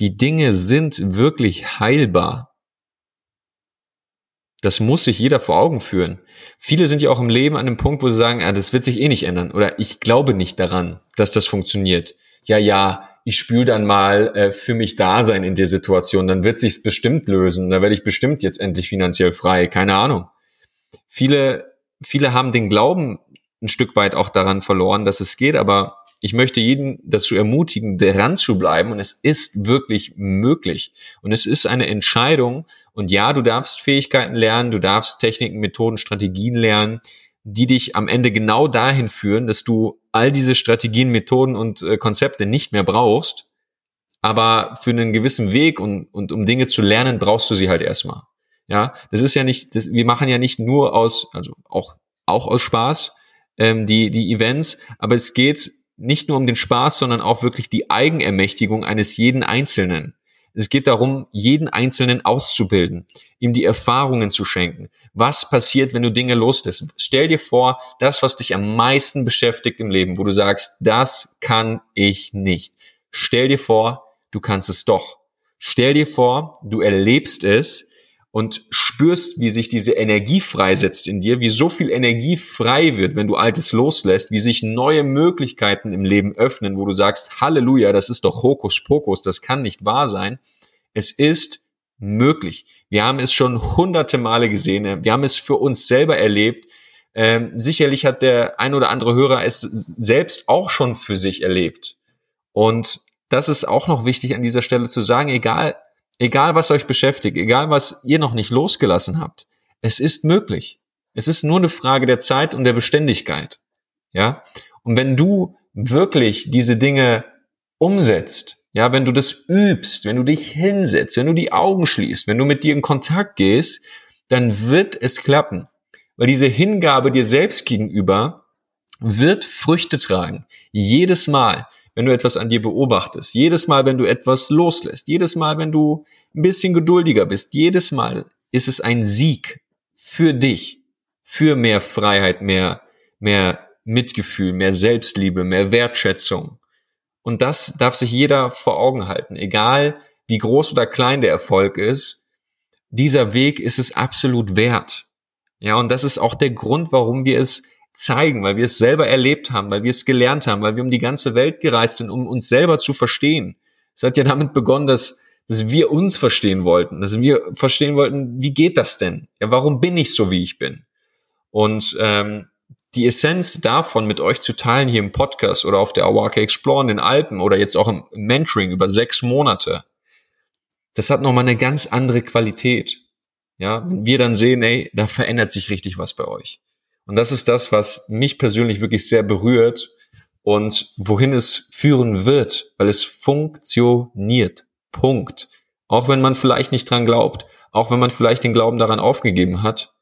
die Dinge sind wirklich heilbar. Das muss sich jeder vor Augen führen. Viele sind ja auch im Leben an dem Punkt, wo sie sagen, ah, das wird sich eh nicht ändern oder ich glaube nicht daran, dass das funktioniert. Ja, ja, ich spüre dann mal äh, für mich da sein in der Situation, dann wird sich's bestimmt lösen, da werde ich bestimmt jetzt endlich finanziell frei, keine Ahnung. Viele, viele haben den Glauben ein Stück weit auch daran verloren, dass es geht, aber ich möchte jeden dazu ermutigen, dran zu bleiben und es ist wirklich möglich. Und es ist eine Entscheidung und ja, du darfst Fähigkeiten lernen, du darfst Techniken, Methoden, Strategien lernen, die dich am Ende genau dahin führen, dass du all diese Strategien, Methoden und äh, Konzepte nicht mehr brauchst. Aber für einen gewissen Weg und, und um Dinge zu lernen, brauchst du sie halt erstmal. Ja, das ist ja nicht, das, wir machen ja nicht nur aus, also auch, auch aus Spaß, ähm, die, die Events, aber es geht nicht nur um den Spaß, sondern auch wirklich die Eigenermächtigung eines jeden Einzelnen. Es geht darum, jeden Einzelnen auszubilden, ihm die Erfahrungen zu schenken. Was passiert, wenn du Dinge loslässt? Stell dir vor, das, was dich am meisten beschäftigt im Leben, wo du sagst, das kann ich nicht. Stell dir vor, du kannst es doch. Stell dir vor, du erlebst es, und spürst, wie sich diese Energie freisetzt in dir, wie so viel Energie frei wird, wenn du Altes loslässt, wie sich neue Möglichkeiten im Leben öffnen, wo du sagst, Halleluja, das ist doch Hokuspokus, das kann nicht wahr sein. Es ist möglich. Wir haben es schon hunderte Male gesehen, wir haben es für uns selber erlebt. Ähm, sicherlich hat der ein oder andere Hörer es selbst auch schon für sich erlebt. Und das ist auch noch wichtig an dieser Stelle zu sagen, egal, egal was euch beschäftigt, egal was ihr noch nicht losgelassen habt, es ist möglich. Es ist nur eine Frage der Zeit und der Beständigkeit. Ja? Und wenn du wirklich diese Dinge umsetzt, ja, wenn du das übst, wenn du dich hinsetzt, wenn du die Augen schließt, wenn du mit dir in Kontakt gehst, dann wird es klappen. Weil diese Hingabe dir selbst gegenüber wird Früchte tragen. Jedes Mal, wenn du etwas an dir beobachtest, jedes Mal, wenn du etwas loslässt, jedes Mal, wenn du ein bisschen geduldiger bist, jedes Mal ist es ein Sieg für dich, für mehr Freiheit, mehr, mehr Mitgefühl, mehr Selbstliebe, mehr Wertschätzung. Und das darf sich jeder vor Augen halten, egal wie groß oder klein der Erfolg ist. Dieser Weg ist es absolut wert. Ja, und das ist auch der Grund, warum wir es zeigen, weil wir es selber erlebt haben, weil wir es gelernt haben, weil wir um die ganze Welt gereist sind, um uns selber zu verstehen. Es hat ja damit begonnen, dass, dass wir uns verstehen wollten, dass wir verstehen wollten, wie geht das denn? Ja, warum bin ich so, wie ich bin? Und ähm, die Essenz davon mit euch zu teilen hier im Podcast oder auf der Awake Explore in den Alpen oder jetzt auch im Mentoring über sechs Monate, das hat nochmal eine ganz andere Qualität. Ja, wenn wir dann sehen, ey, da verändert sich richtig was bei euch. Und das ist das, was mich persönlich wirklich sehr berührt und wohin es führen wird, weil es funktioniert. Punkt. Auch wenn man vielleicht nicht dran glaubt, auch wenn man vielleicht den Glauben daran aufgegeben hat,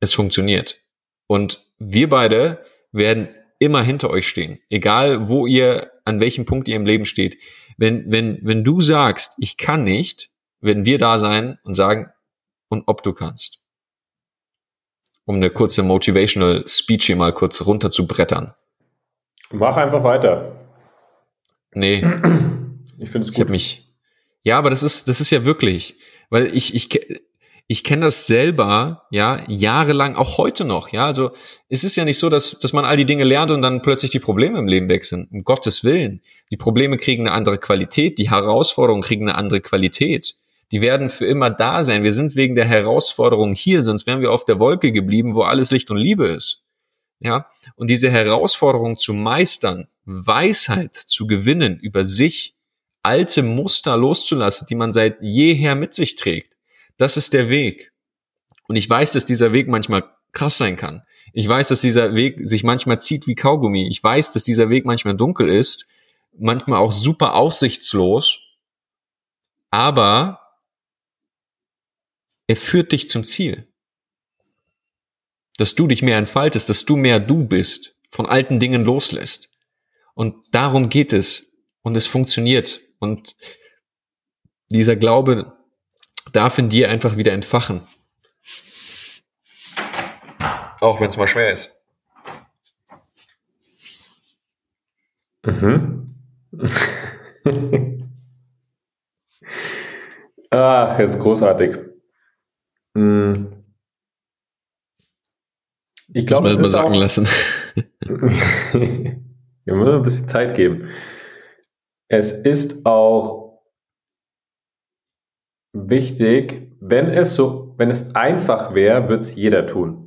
es funktioniert. Und wir beide werden immer hinter euch stehen, egal wo ihr, an welchem Punkt ihr im Leben steht. Wenn, wenn, wenn du sagst, ich kann nicht, werden wir da sein und sagen, und ob du kannst. Um eine kurze Motivational Speech hier mal kurz runter zu brettern. Mach einfach weiter. Nee. [clears throat] Ich finde es gut. Ich habe mich. Ja, aber das ist, das ist ja wirklich, weil ich, ich, ich kenne das selber, ja, jahrelang, auch heute noch, ja. Also es ist ja nicht so, dass, dass man all die Dinge lernt und dann plötzlich die Probleme im Leben weg sind. Um Gottes Willen. Die Probleme kriegen eine andere Qualität, die Herausforderungen kriegen eine andere Qualität. Die werden für immer da sein. Wir sind wegen der Herausforderung hier, sonst wären wir auf der Wolke geblieben, wo alles Licht und Liebe ist. Ja, und diese Herausforderung zu meistern, Weisheit zu gewinnen über sich, alte Muster loszulassen, die man seit jeher mit sich trägt das ist der Weg. Und ich weiß, dass dieser Weg manchmal krass sein kann. Ich weiß, dass dieser Weg sich manchmal zieht wie Kaugummi. Ich weiß, dass dieser Weg manchmal dunkel ist, manchmal auch super aussichtslos. Aber er führt dich zum Ziel. Dass du dich mehr entfaltest, dass du mehr du bist, von alten Dingen loslässt. Und darum geht es. Und es funktioniert. Und dieser Glaube, darf in dir einfach wieder entfachen. Auch wenn es mal schwer ist. Mhm. [laughs] Ach, jetzt großartig. Hm. Ich glaube, es mal sagen auch, lassen. [laughs] Wir müssen ein bisschen Zeit geben. Es ist auch wichtig, wenn es so, wenn es einfach wäre, würde es jeder tun.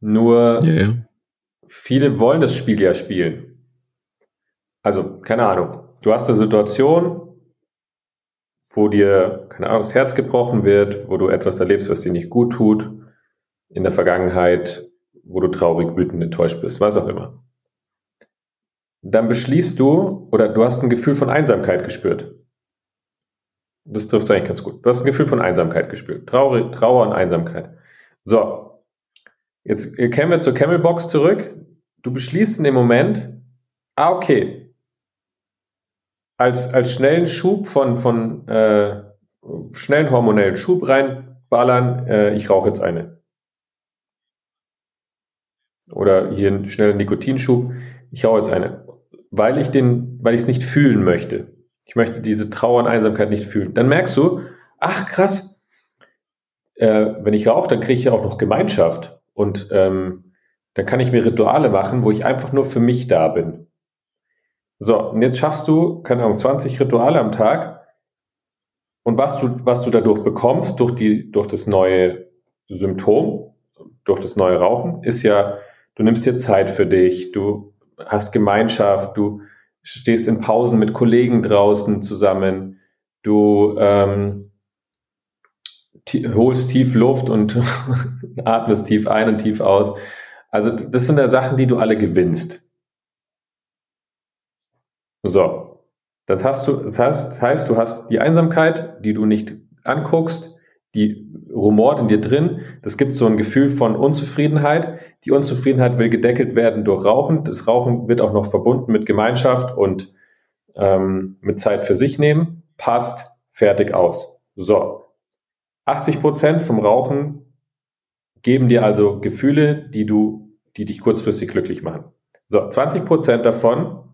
Nur yeah. viele wollen das Spiel ja spielen. Also, keine Ahnung. Du hast eine Situation, wo dir, keine Ahnung, das Herz gebrochen wird, wo du etwas erlebst, was dir nicht gut tut, in der Vergangenheit, wo du traurig, wütend, enttäuscht bist, was auch immer dann beschließt du oder du hast ein Gefühl von Einsamkeit gespürt. Das trifft eigentlich ganz gut. Du hast ein Gefühl von Einsamkeit gespürt. Trauer, Trauer und Einsamkeit. So. Jetzt kehren wir zur Camelbox zurück. Du beschließt in dem Moment, ah, okay. Als, als schnellen Schub von, von äh, schnellen hormonellen Schub reinballern, äh, ich rauche jetzt eine. Oder hier einen schnellen Nikotinschub, ich rauche jetzt eine weil ich den, weil ich es nicht fühlen möchte. Ich möchte diese Trauer und Einsamkeit nicht fühlen. Dann merkst du, ach krass, äh, wenn ich rauche, dann kriege ich ja auch noch Gemeinschaft und ähm, dann kann ich mir Rituale machen, wo ich einfach nur für mich da bin. So, und jetzt schaffst du, keine Ahnung, 20 Rituale am Tag. Und was du, was du dadurch bekommst, durch die, durch das neue Symptom, durch das neue Rauchen, ist ja, du nimmst dir Zeit für dich, du hast Gemeinschaft, du stehst in Pausen mit Kollegen draußen zusammen, du ähm, holst tief Luft und [laughs] atmest tief ein und tief aus. Also das sind ja Sachen, die du alle gewinnst. So, das hast du, das heißt, heißt, du hast die Einsamkeit, die du nicht anguckst, die rumort in dir drin. Das gibt so ein Gefühl von Unzufriedenheit. Die Unzufriedenheit will gedeckelt werden durch Rauchen. Das Rauchen wird auch noch verbunden mit Gemeinschaft und ähm, mit Zeit für sich nehmen. Passt, fertig aus. So. 80 Prozent vom Rauchen geben dir also Gefühle, die du, die dich kurzfristig glücklich machen. So, 20 Prozent davon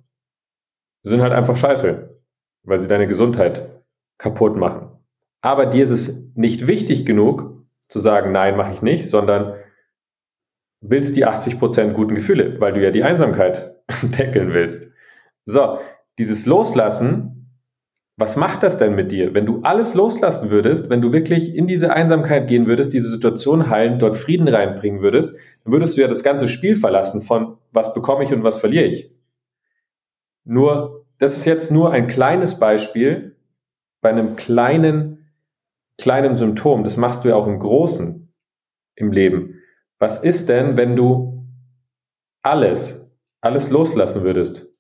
sind halt einfach scheiße, weil sie deine Gesundheit kaputt machen. Aber dir ist es nicht wichtig genug zu sagen, nein, mache ich nicht, sondern willst die 80% guten Gefühle, weil du ja die Einsamkeit [laughs] deckeln willst. So, dieses Loslassen, was macht das denn mit dir? Wenn du alles loslassen würdest, wenn du wirklich in diese Einsamkeit gehen würdest, diese Situation heilen, dort Frieden reinbringen würdest, dann würdest du ja das ganze Spiel verlassen von was bekomme ich und was verliere ich. Nur, das ist jetzt nur ein kleines Beispiel bei einem kleinen, kleinen Symptom. Das machst du ja auch im Großen im Leben. Was ist denn, wenn du alles, alles loslassen würdest?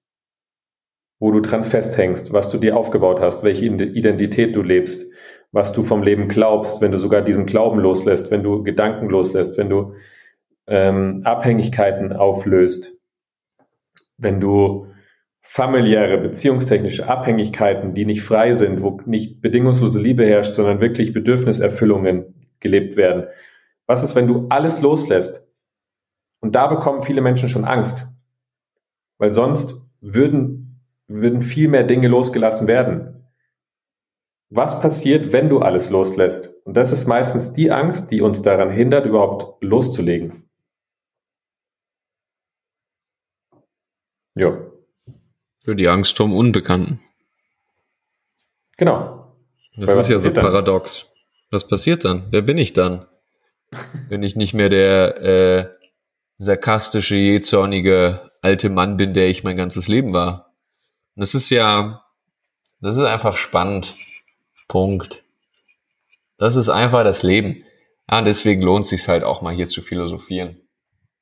Wo du dran festhängst, was du dir aufgebaut hast, welche Identität du lebst, was du vom Leben glaubst, wenn du sogar diesen Glauben loslässt, wenn du Gedanken loslässt, wenn du ähm, Abhängigkeiten auflöst, wenn du familiäre, beziehungstechnische Abhängigkeiten, die nicht frei sind, wo nicht bedingungslose Liebe herrscht, sondern wirklich Bedürfniserfüllungen gelebt werden. Was ist, wenn du alles loslässt? Und da bekommen viele Menschen schon Angst, weil sonst würden, würden viel mehr Dinge losgelassen werden. Was passiert, wenn du alles loslässt? Und das ist meistens die Angst, die uns daran hindert, überhaupt loszulegen. Ja. Für die Angst vom Unbekannten. Genau. Das Weil ist ja so paradox. Dann? Was passiert dann? Wer bin ich dann? [laughs] Wenn ich nicht mehr der äh, sarkastische, jähzornige alte Mann bin, der ich mein ganzes Leben war. Und das ist ja, das ist einfach spannend. Punkt. Das ist einfach das Leben. Ja, deswegen lohnt es sich halt auch mal hier zu philosophieren.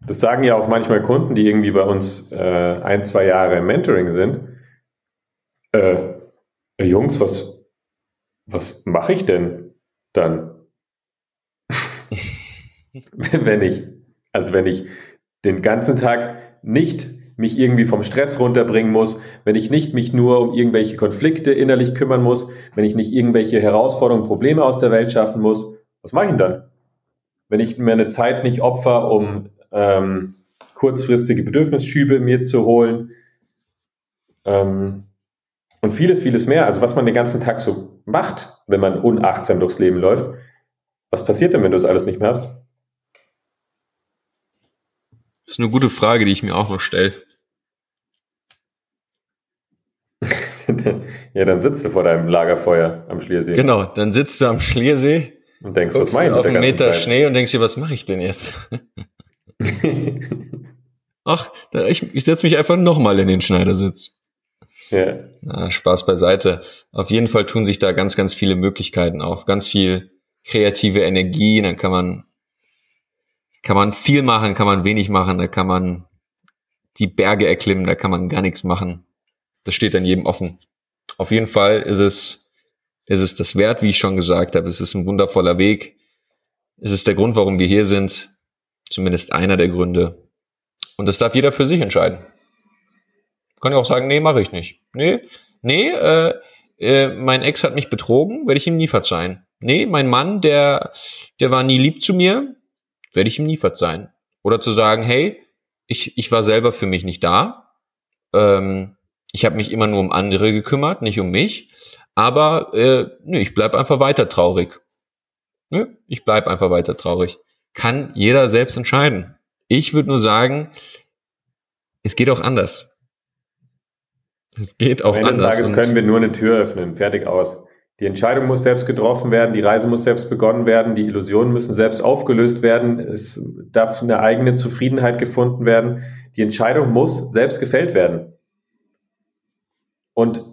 Das sagen ja auch manchmal Kunden, die irgendwie bei uns äh, ein, zwei Jahre im Mentoring sind. Äh, Jungs, was, was mache ich denn dann? [laughs] wenn ich, also wenn ich den ganzen Tag nicht mich irgendwie vom Stress runterbringen muss, wenn ich nicht mich nur um irgendwelche Konflikte innerlich kümmern muss, wenn ich nicht irgendwelche Herausforderungen, Probleme aus der Welt schaffen muss, was mache ich denn dann? Wenn ich mir eine Zeit nicht opfer, um ähm, kurzfristige Bedürfnisschübe mir zu holen ähm, und vieles, vieles mehr. Also was man den ganzen Tag so macht, wenn man unachtsam durchs Leben läuft. Was passiert denn, wenn du das alles nicht mehr hast? Das ist eine gute Frage, die ich mir auch noch stelle. [laughs] ja, dann sitzt du vor deinem Lagerfeuer am Schliersee. Genau, dann sitzt du am Schliersee und denkst, was meinst du? Auf einen Meter Zeit? Schnee und denkst dir, was mache ich denn jetzt? [laughs] [laughs] Ach, ich, ich setze mich einfach nochmal in den Schneidersitz. Ja. Na, Spaß beiseite. Auf jeden Fall tun sich da ganz, ganz viele Möglichkeiten auf. Ganz viel kreative Energie. Dann kann man, kann man viel machen, kann man wenig machen. Da kann man die Berge erklimmen, da kann man gar nichts machen. Das steht dann jedem offen. Auf jeden Fall ist es, ist es das wert, wie ich schon gesagt habe. Es ist ein wundervoller Weg. Es ist der Grund, warum wir hier sind. Zumindest einer der Gründe. Und das darf jeder für sich entscheiden. Kann ja auch sagen, nee, mache ich nicht. Nee, nee, äh, äh, mein Ex hat mich betrogen, werde ich ihm nie verzeihen. Nee, mein Mann, der, der war nie lieb zu mir, werde ich ihm nie verzeihen. Oder zu sagen, hey, ich, ich war selber für mich nicht da. Ähm, ich habe mich immer nur um andere gekümmert, nicht um mich. Aber äh, nee, ich bleib einfach weiter traurig. Nee, ich bleib einfach weiter traurig kann jeder selbst entscheiden. Ich würde nur sagen, es geht auch anders. Es geht auch Eines anders. Eines Tages können wir nur eine Tür öffnen, fertig aus. Die Entscheidung muss selbst getroffen werden, die Reise muss selbst begonnen werden, die Illusionen müssen selbst aufgelöst werden, es darf eine eigene Zufriedenheit gefunden werden. die Entscheidung muss selbst gefällt werden. Und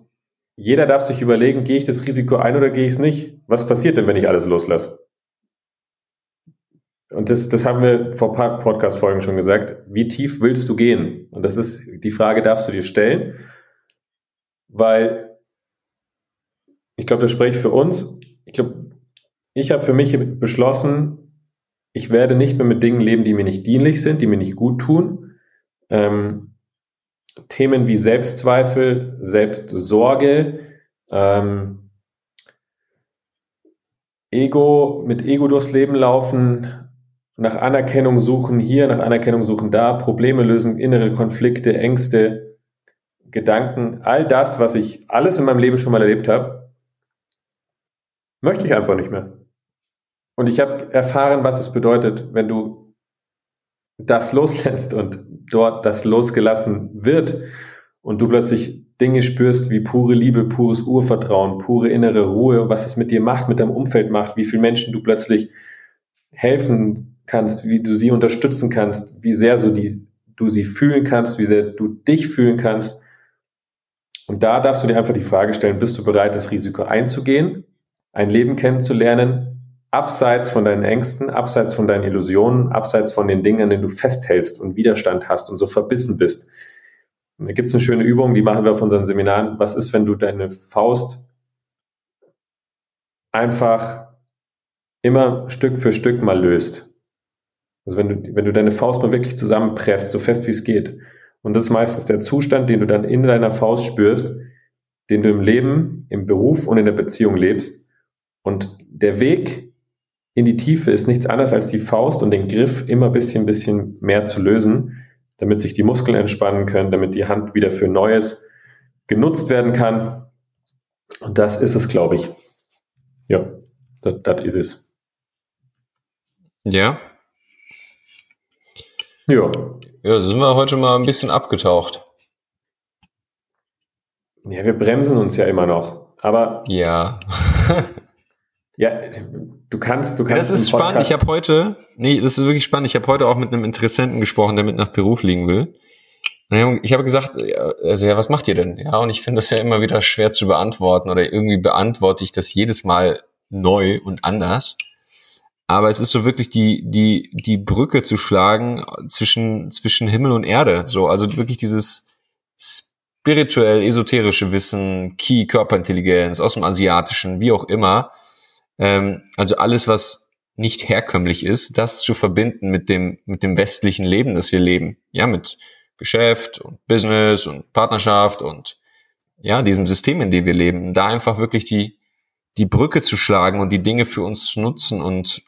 jeder darf sich überlegen, gehe ich das Risiko ein oder gehe ich es nicht? Was passiert denn, wenn ich alles loslasse? Und das, das haben wir vor paar Podcast-Folgen schon gesagt. Wie tief willst du gehen? Und das ist die Frage, darfst du dir stellen, weil ich glaube, das spreche ich für uns. Ich glaube, ich habe für mich beschlossen, ich werde nicht mehr mit Dingen leben, die mir nicht dienlich sind, die mir nicht gut tun. Ähm, Themen wie Selbstzweifel, Selbstsorge, ähm, Ego, mit Ego durchs Leben laufen, nach Anerkennung suchen hier, nach Anerkennung suchen da, Probleme lösen, innere Konflikte, Ängste, Gedanken, all das, was ich alles in meinem Leben schon mal erlebt habe, möchte ich einfach nicht mehr. Und ich habe erfahren, was es bedeutet, wenn du das loslässt und dort das losgelassen wird und du plötzlich Dinge spürst wie pure Liebe, pures Urvertrauen, pure innere Ruhe, was es mit dir macht, mit deinem Umfeld macht, wie viele Menschen du plötzlich helfen kannst, wie du sie unterstützen kannst, wie sehr so die, du sie fühlen kannst, wie sehr du dich fühlen kannst. Und da darfst du dir einfach die Frage stellen, bist du bereit, das Risiko einzugehen, ein Leben kennenzulernen, abseits von deinen Ängsten, abseits von deinen Illusionen, abseits von den Dingen, an denen du festhältst und Widerstand hast und so verbissen bist. Und da gibt es eine schöne Übung, die machen wir auf unseren Seminaren. Was ist, wenn du deine Faust einfach immer Stück für Stück mal löst? Also wenn du, wenn du deine Faust mal wirklich zusammenpresst, so fest wie es geht. Und das ist meistens der Zustand, den du dann in deiner Faust spürst, den du im Leben, im Beruf und in der Beziehung lebst. Und der Weg in die Tiefe ist nichts anderes als die Faust und den Griff immer bisschen, bisschen mehr zu lösen, damit sich die Muskeln entspannen können, damit die Hand wieder für Neues genutzt werden kann. Und das ist es, glaube ich. Ja, das ist es. Ja. Ja. Ja, sind wir heute mal ein bisschen abgetaucht. Ja, wir bremsen uns ja immer noch. Aber. Ja. [laughs] Ja, du kannst, du kannst. Das ist spannend. Ich habe heute, nee, das ist wirklich spannend. Ich habe heute auch mit einem Interessenten gesprochen, der mit nach Peru fliegen will. Ich habe gesagt, also ja, was macht ihr denn? Ja, und ich finde das ja immer wieder schwer zu beantworten oder irgendwie beantworte ich das jedes Mal neu und anders. Aber es ist so wirklich die, die, die Brücke zu schlagen zwischen, zwischen Himmel und Erde. So, also wirklich dieses spirituell, esoterische Wissen, Key, Körperintelligenz aus dem Asiatischen, wie auch immer ähm, also alles, was nicht herkömmlich ist, das zu verbinden mit dem, mit dem westlichen Leben, das wir leben. Ja, mit Geschäft und Business und Partnerschaft und ja, diesem System, in dem wir leben. Da einfach wirklich die, die Brücke zu schlagen und die Dinge für uns zu nutzen und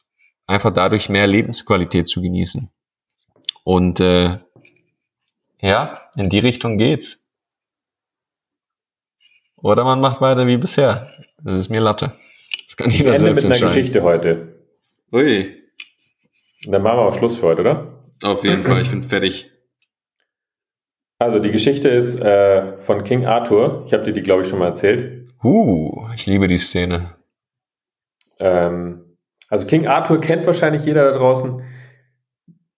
einfach dadurch mehr Lebensqualität zu genießen. Und äh, ja, in die Richtung geht's. Oder man macht weiter wie bisher. Das ist mir Latte. Das kann jeder ich ende mit einer Geschichte heute. Ui. Dann machen wir auch Schluss für heute, oder? Auf jeden Fall, ich bin fertig. Also die Geschichte ist äh, von King Arthur. Ich habe dir die, glaube ich, schon mal erzählt. Uh, ich liebe die Szene. Ähm, also King Arthur kennt wahrscheinlich jeder da draußen.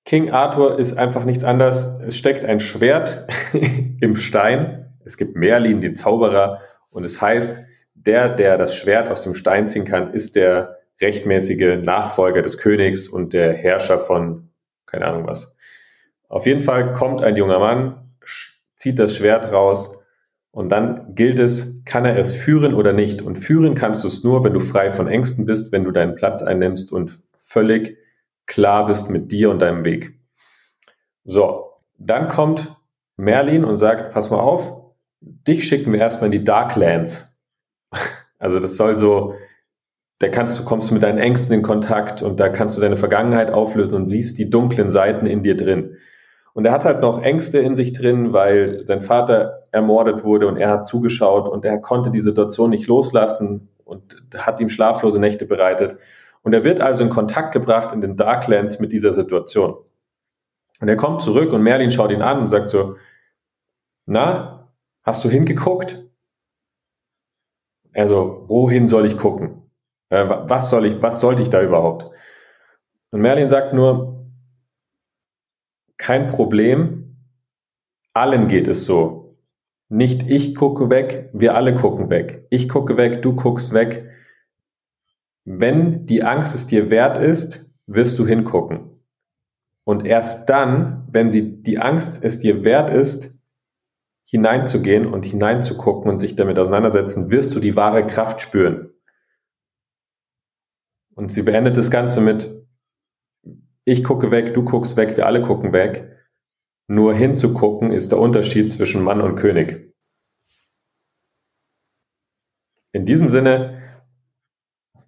King Arthur ist einfach nichts anderes. Es steckt ein Schwert [laughs] im Stein. Es gibt Merlin, den Zauberer. Und es heißt, der, der das Schwert aus dem Stein ziehen kann, ist der rechtmäßige Nachfolger des Königs und der Herrscher von, keine Ahnung was. Auf jeden Fall kommt ein junger Mann, zieht das Schwert raus und dann gilt es, kann er es führen oder nicht. Und führen kannst du es nur, wenn du frei von Ängsten bist, wenn du deinen Platz einnimmst und völlig klar bist mit dir und deinem Weg. So, dann kommt Merlin und sagt, pass mal auf, dich schicken wir erstmal in die Darklands. [laughs] Also das soll so, da kannst du, kommst du mit deinen Ängsten in Kontakt und da kannst du deine Vergangenheit auflösen und siehst die dunklen Seiten in dir drin. Und er hat halt noch Ängste in sich drin, weil sein Vater ermordet wurde und er hat zugeschaut und er konnte die Situation nicht loslassen und hat ihm schlaflose Nächte bereitet. Und er wird also in Kontakt gebracht in den Darklands mit dieser Situation. Und er kommt zurück und Merlin schaut ihn an und sagt so, na, hast du hingeguckt? Also, wohin soll ich gucken? Äh, was soll ich, was sollte ich da überhaupt? Und Merlin sagt nur, kein Problem. allen geht es so. Nicht ich gucke weg, wir alle gucken weg. Ich gucke weg, du guckst weg. Wenn die Angst es dir wert ist, wirst du hingucken. Und erst dann, wenn sie die Angst es dir wert ist, hineinzugehen und hineinzugucken und sich damit auseinandersetzen, wirst du die wahre Kraft spüren. Und sie beendet das Ganze mit, ich gucke weg, du guckst weg, wir alle gucken weg. Nur hinzugucken ist der Unterschied zwischen Mann und König. In diesem Sinne,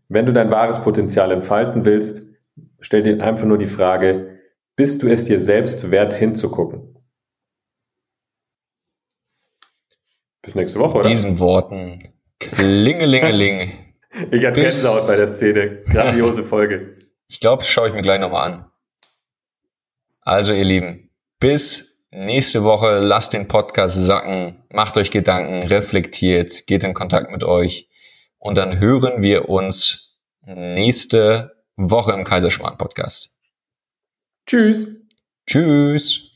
wenn du dein wahres Potenzial entfalten willst, stell dir einfach nur die Frage, bist du es dir selbst wert hinzugucken? Bis nächste Woche, oder? Diesen Worten. Klingelingeling. [laughs] ich hatte Gänsehaut bei der Szene. Grandiose [laughs] Folge. Ich glaube, das schaue ich mir gleich nochmal an. Also, ihr Lieben, bis nächste Woche. Lasst den Podcast sacken. Macht euch Gedanken, reflektiert, geht in Kontakt mit euch. Und dann hören wir uns nächste Woche im Kaiserschmarrn Podcast. Tschüss. Tschüss.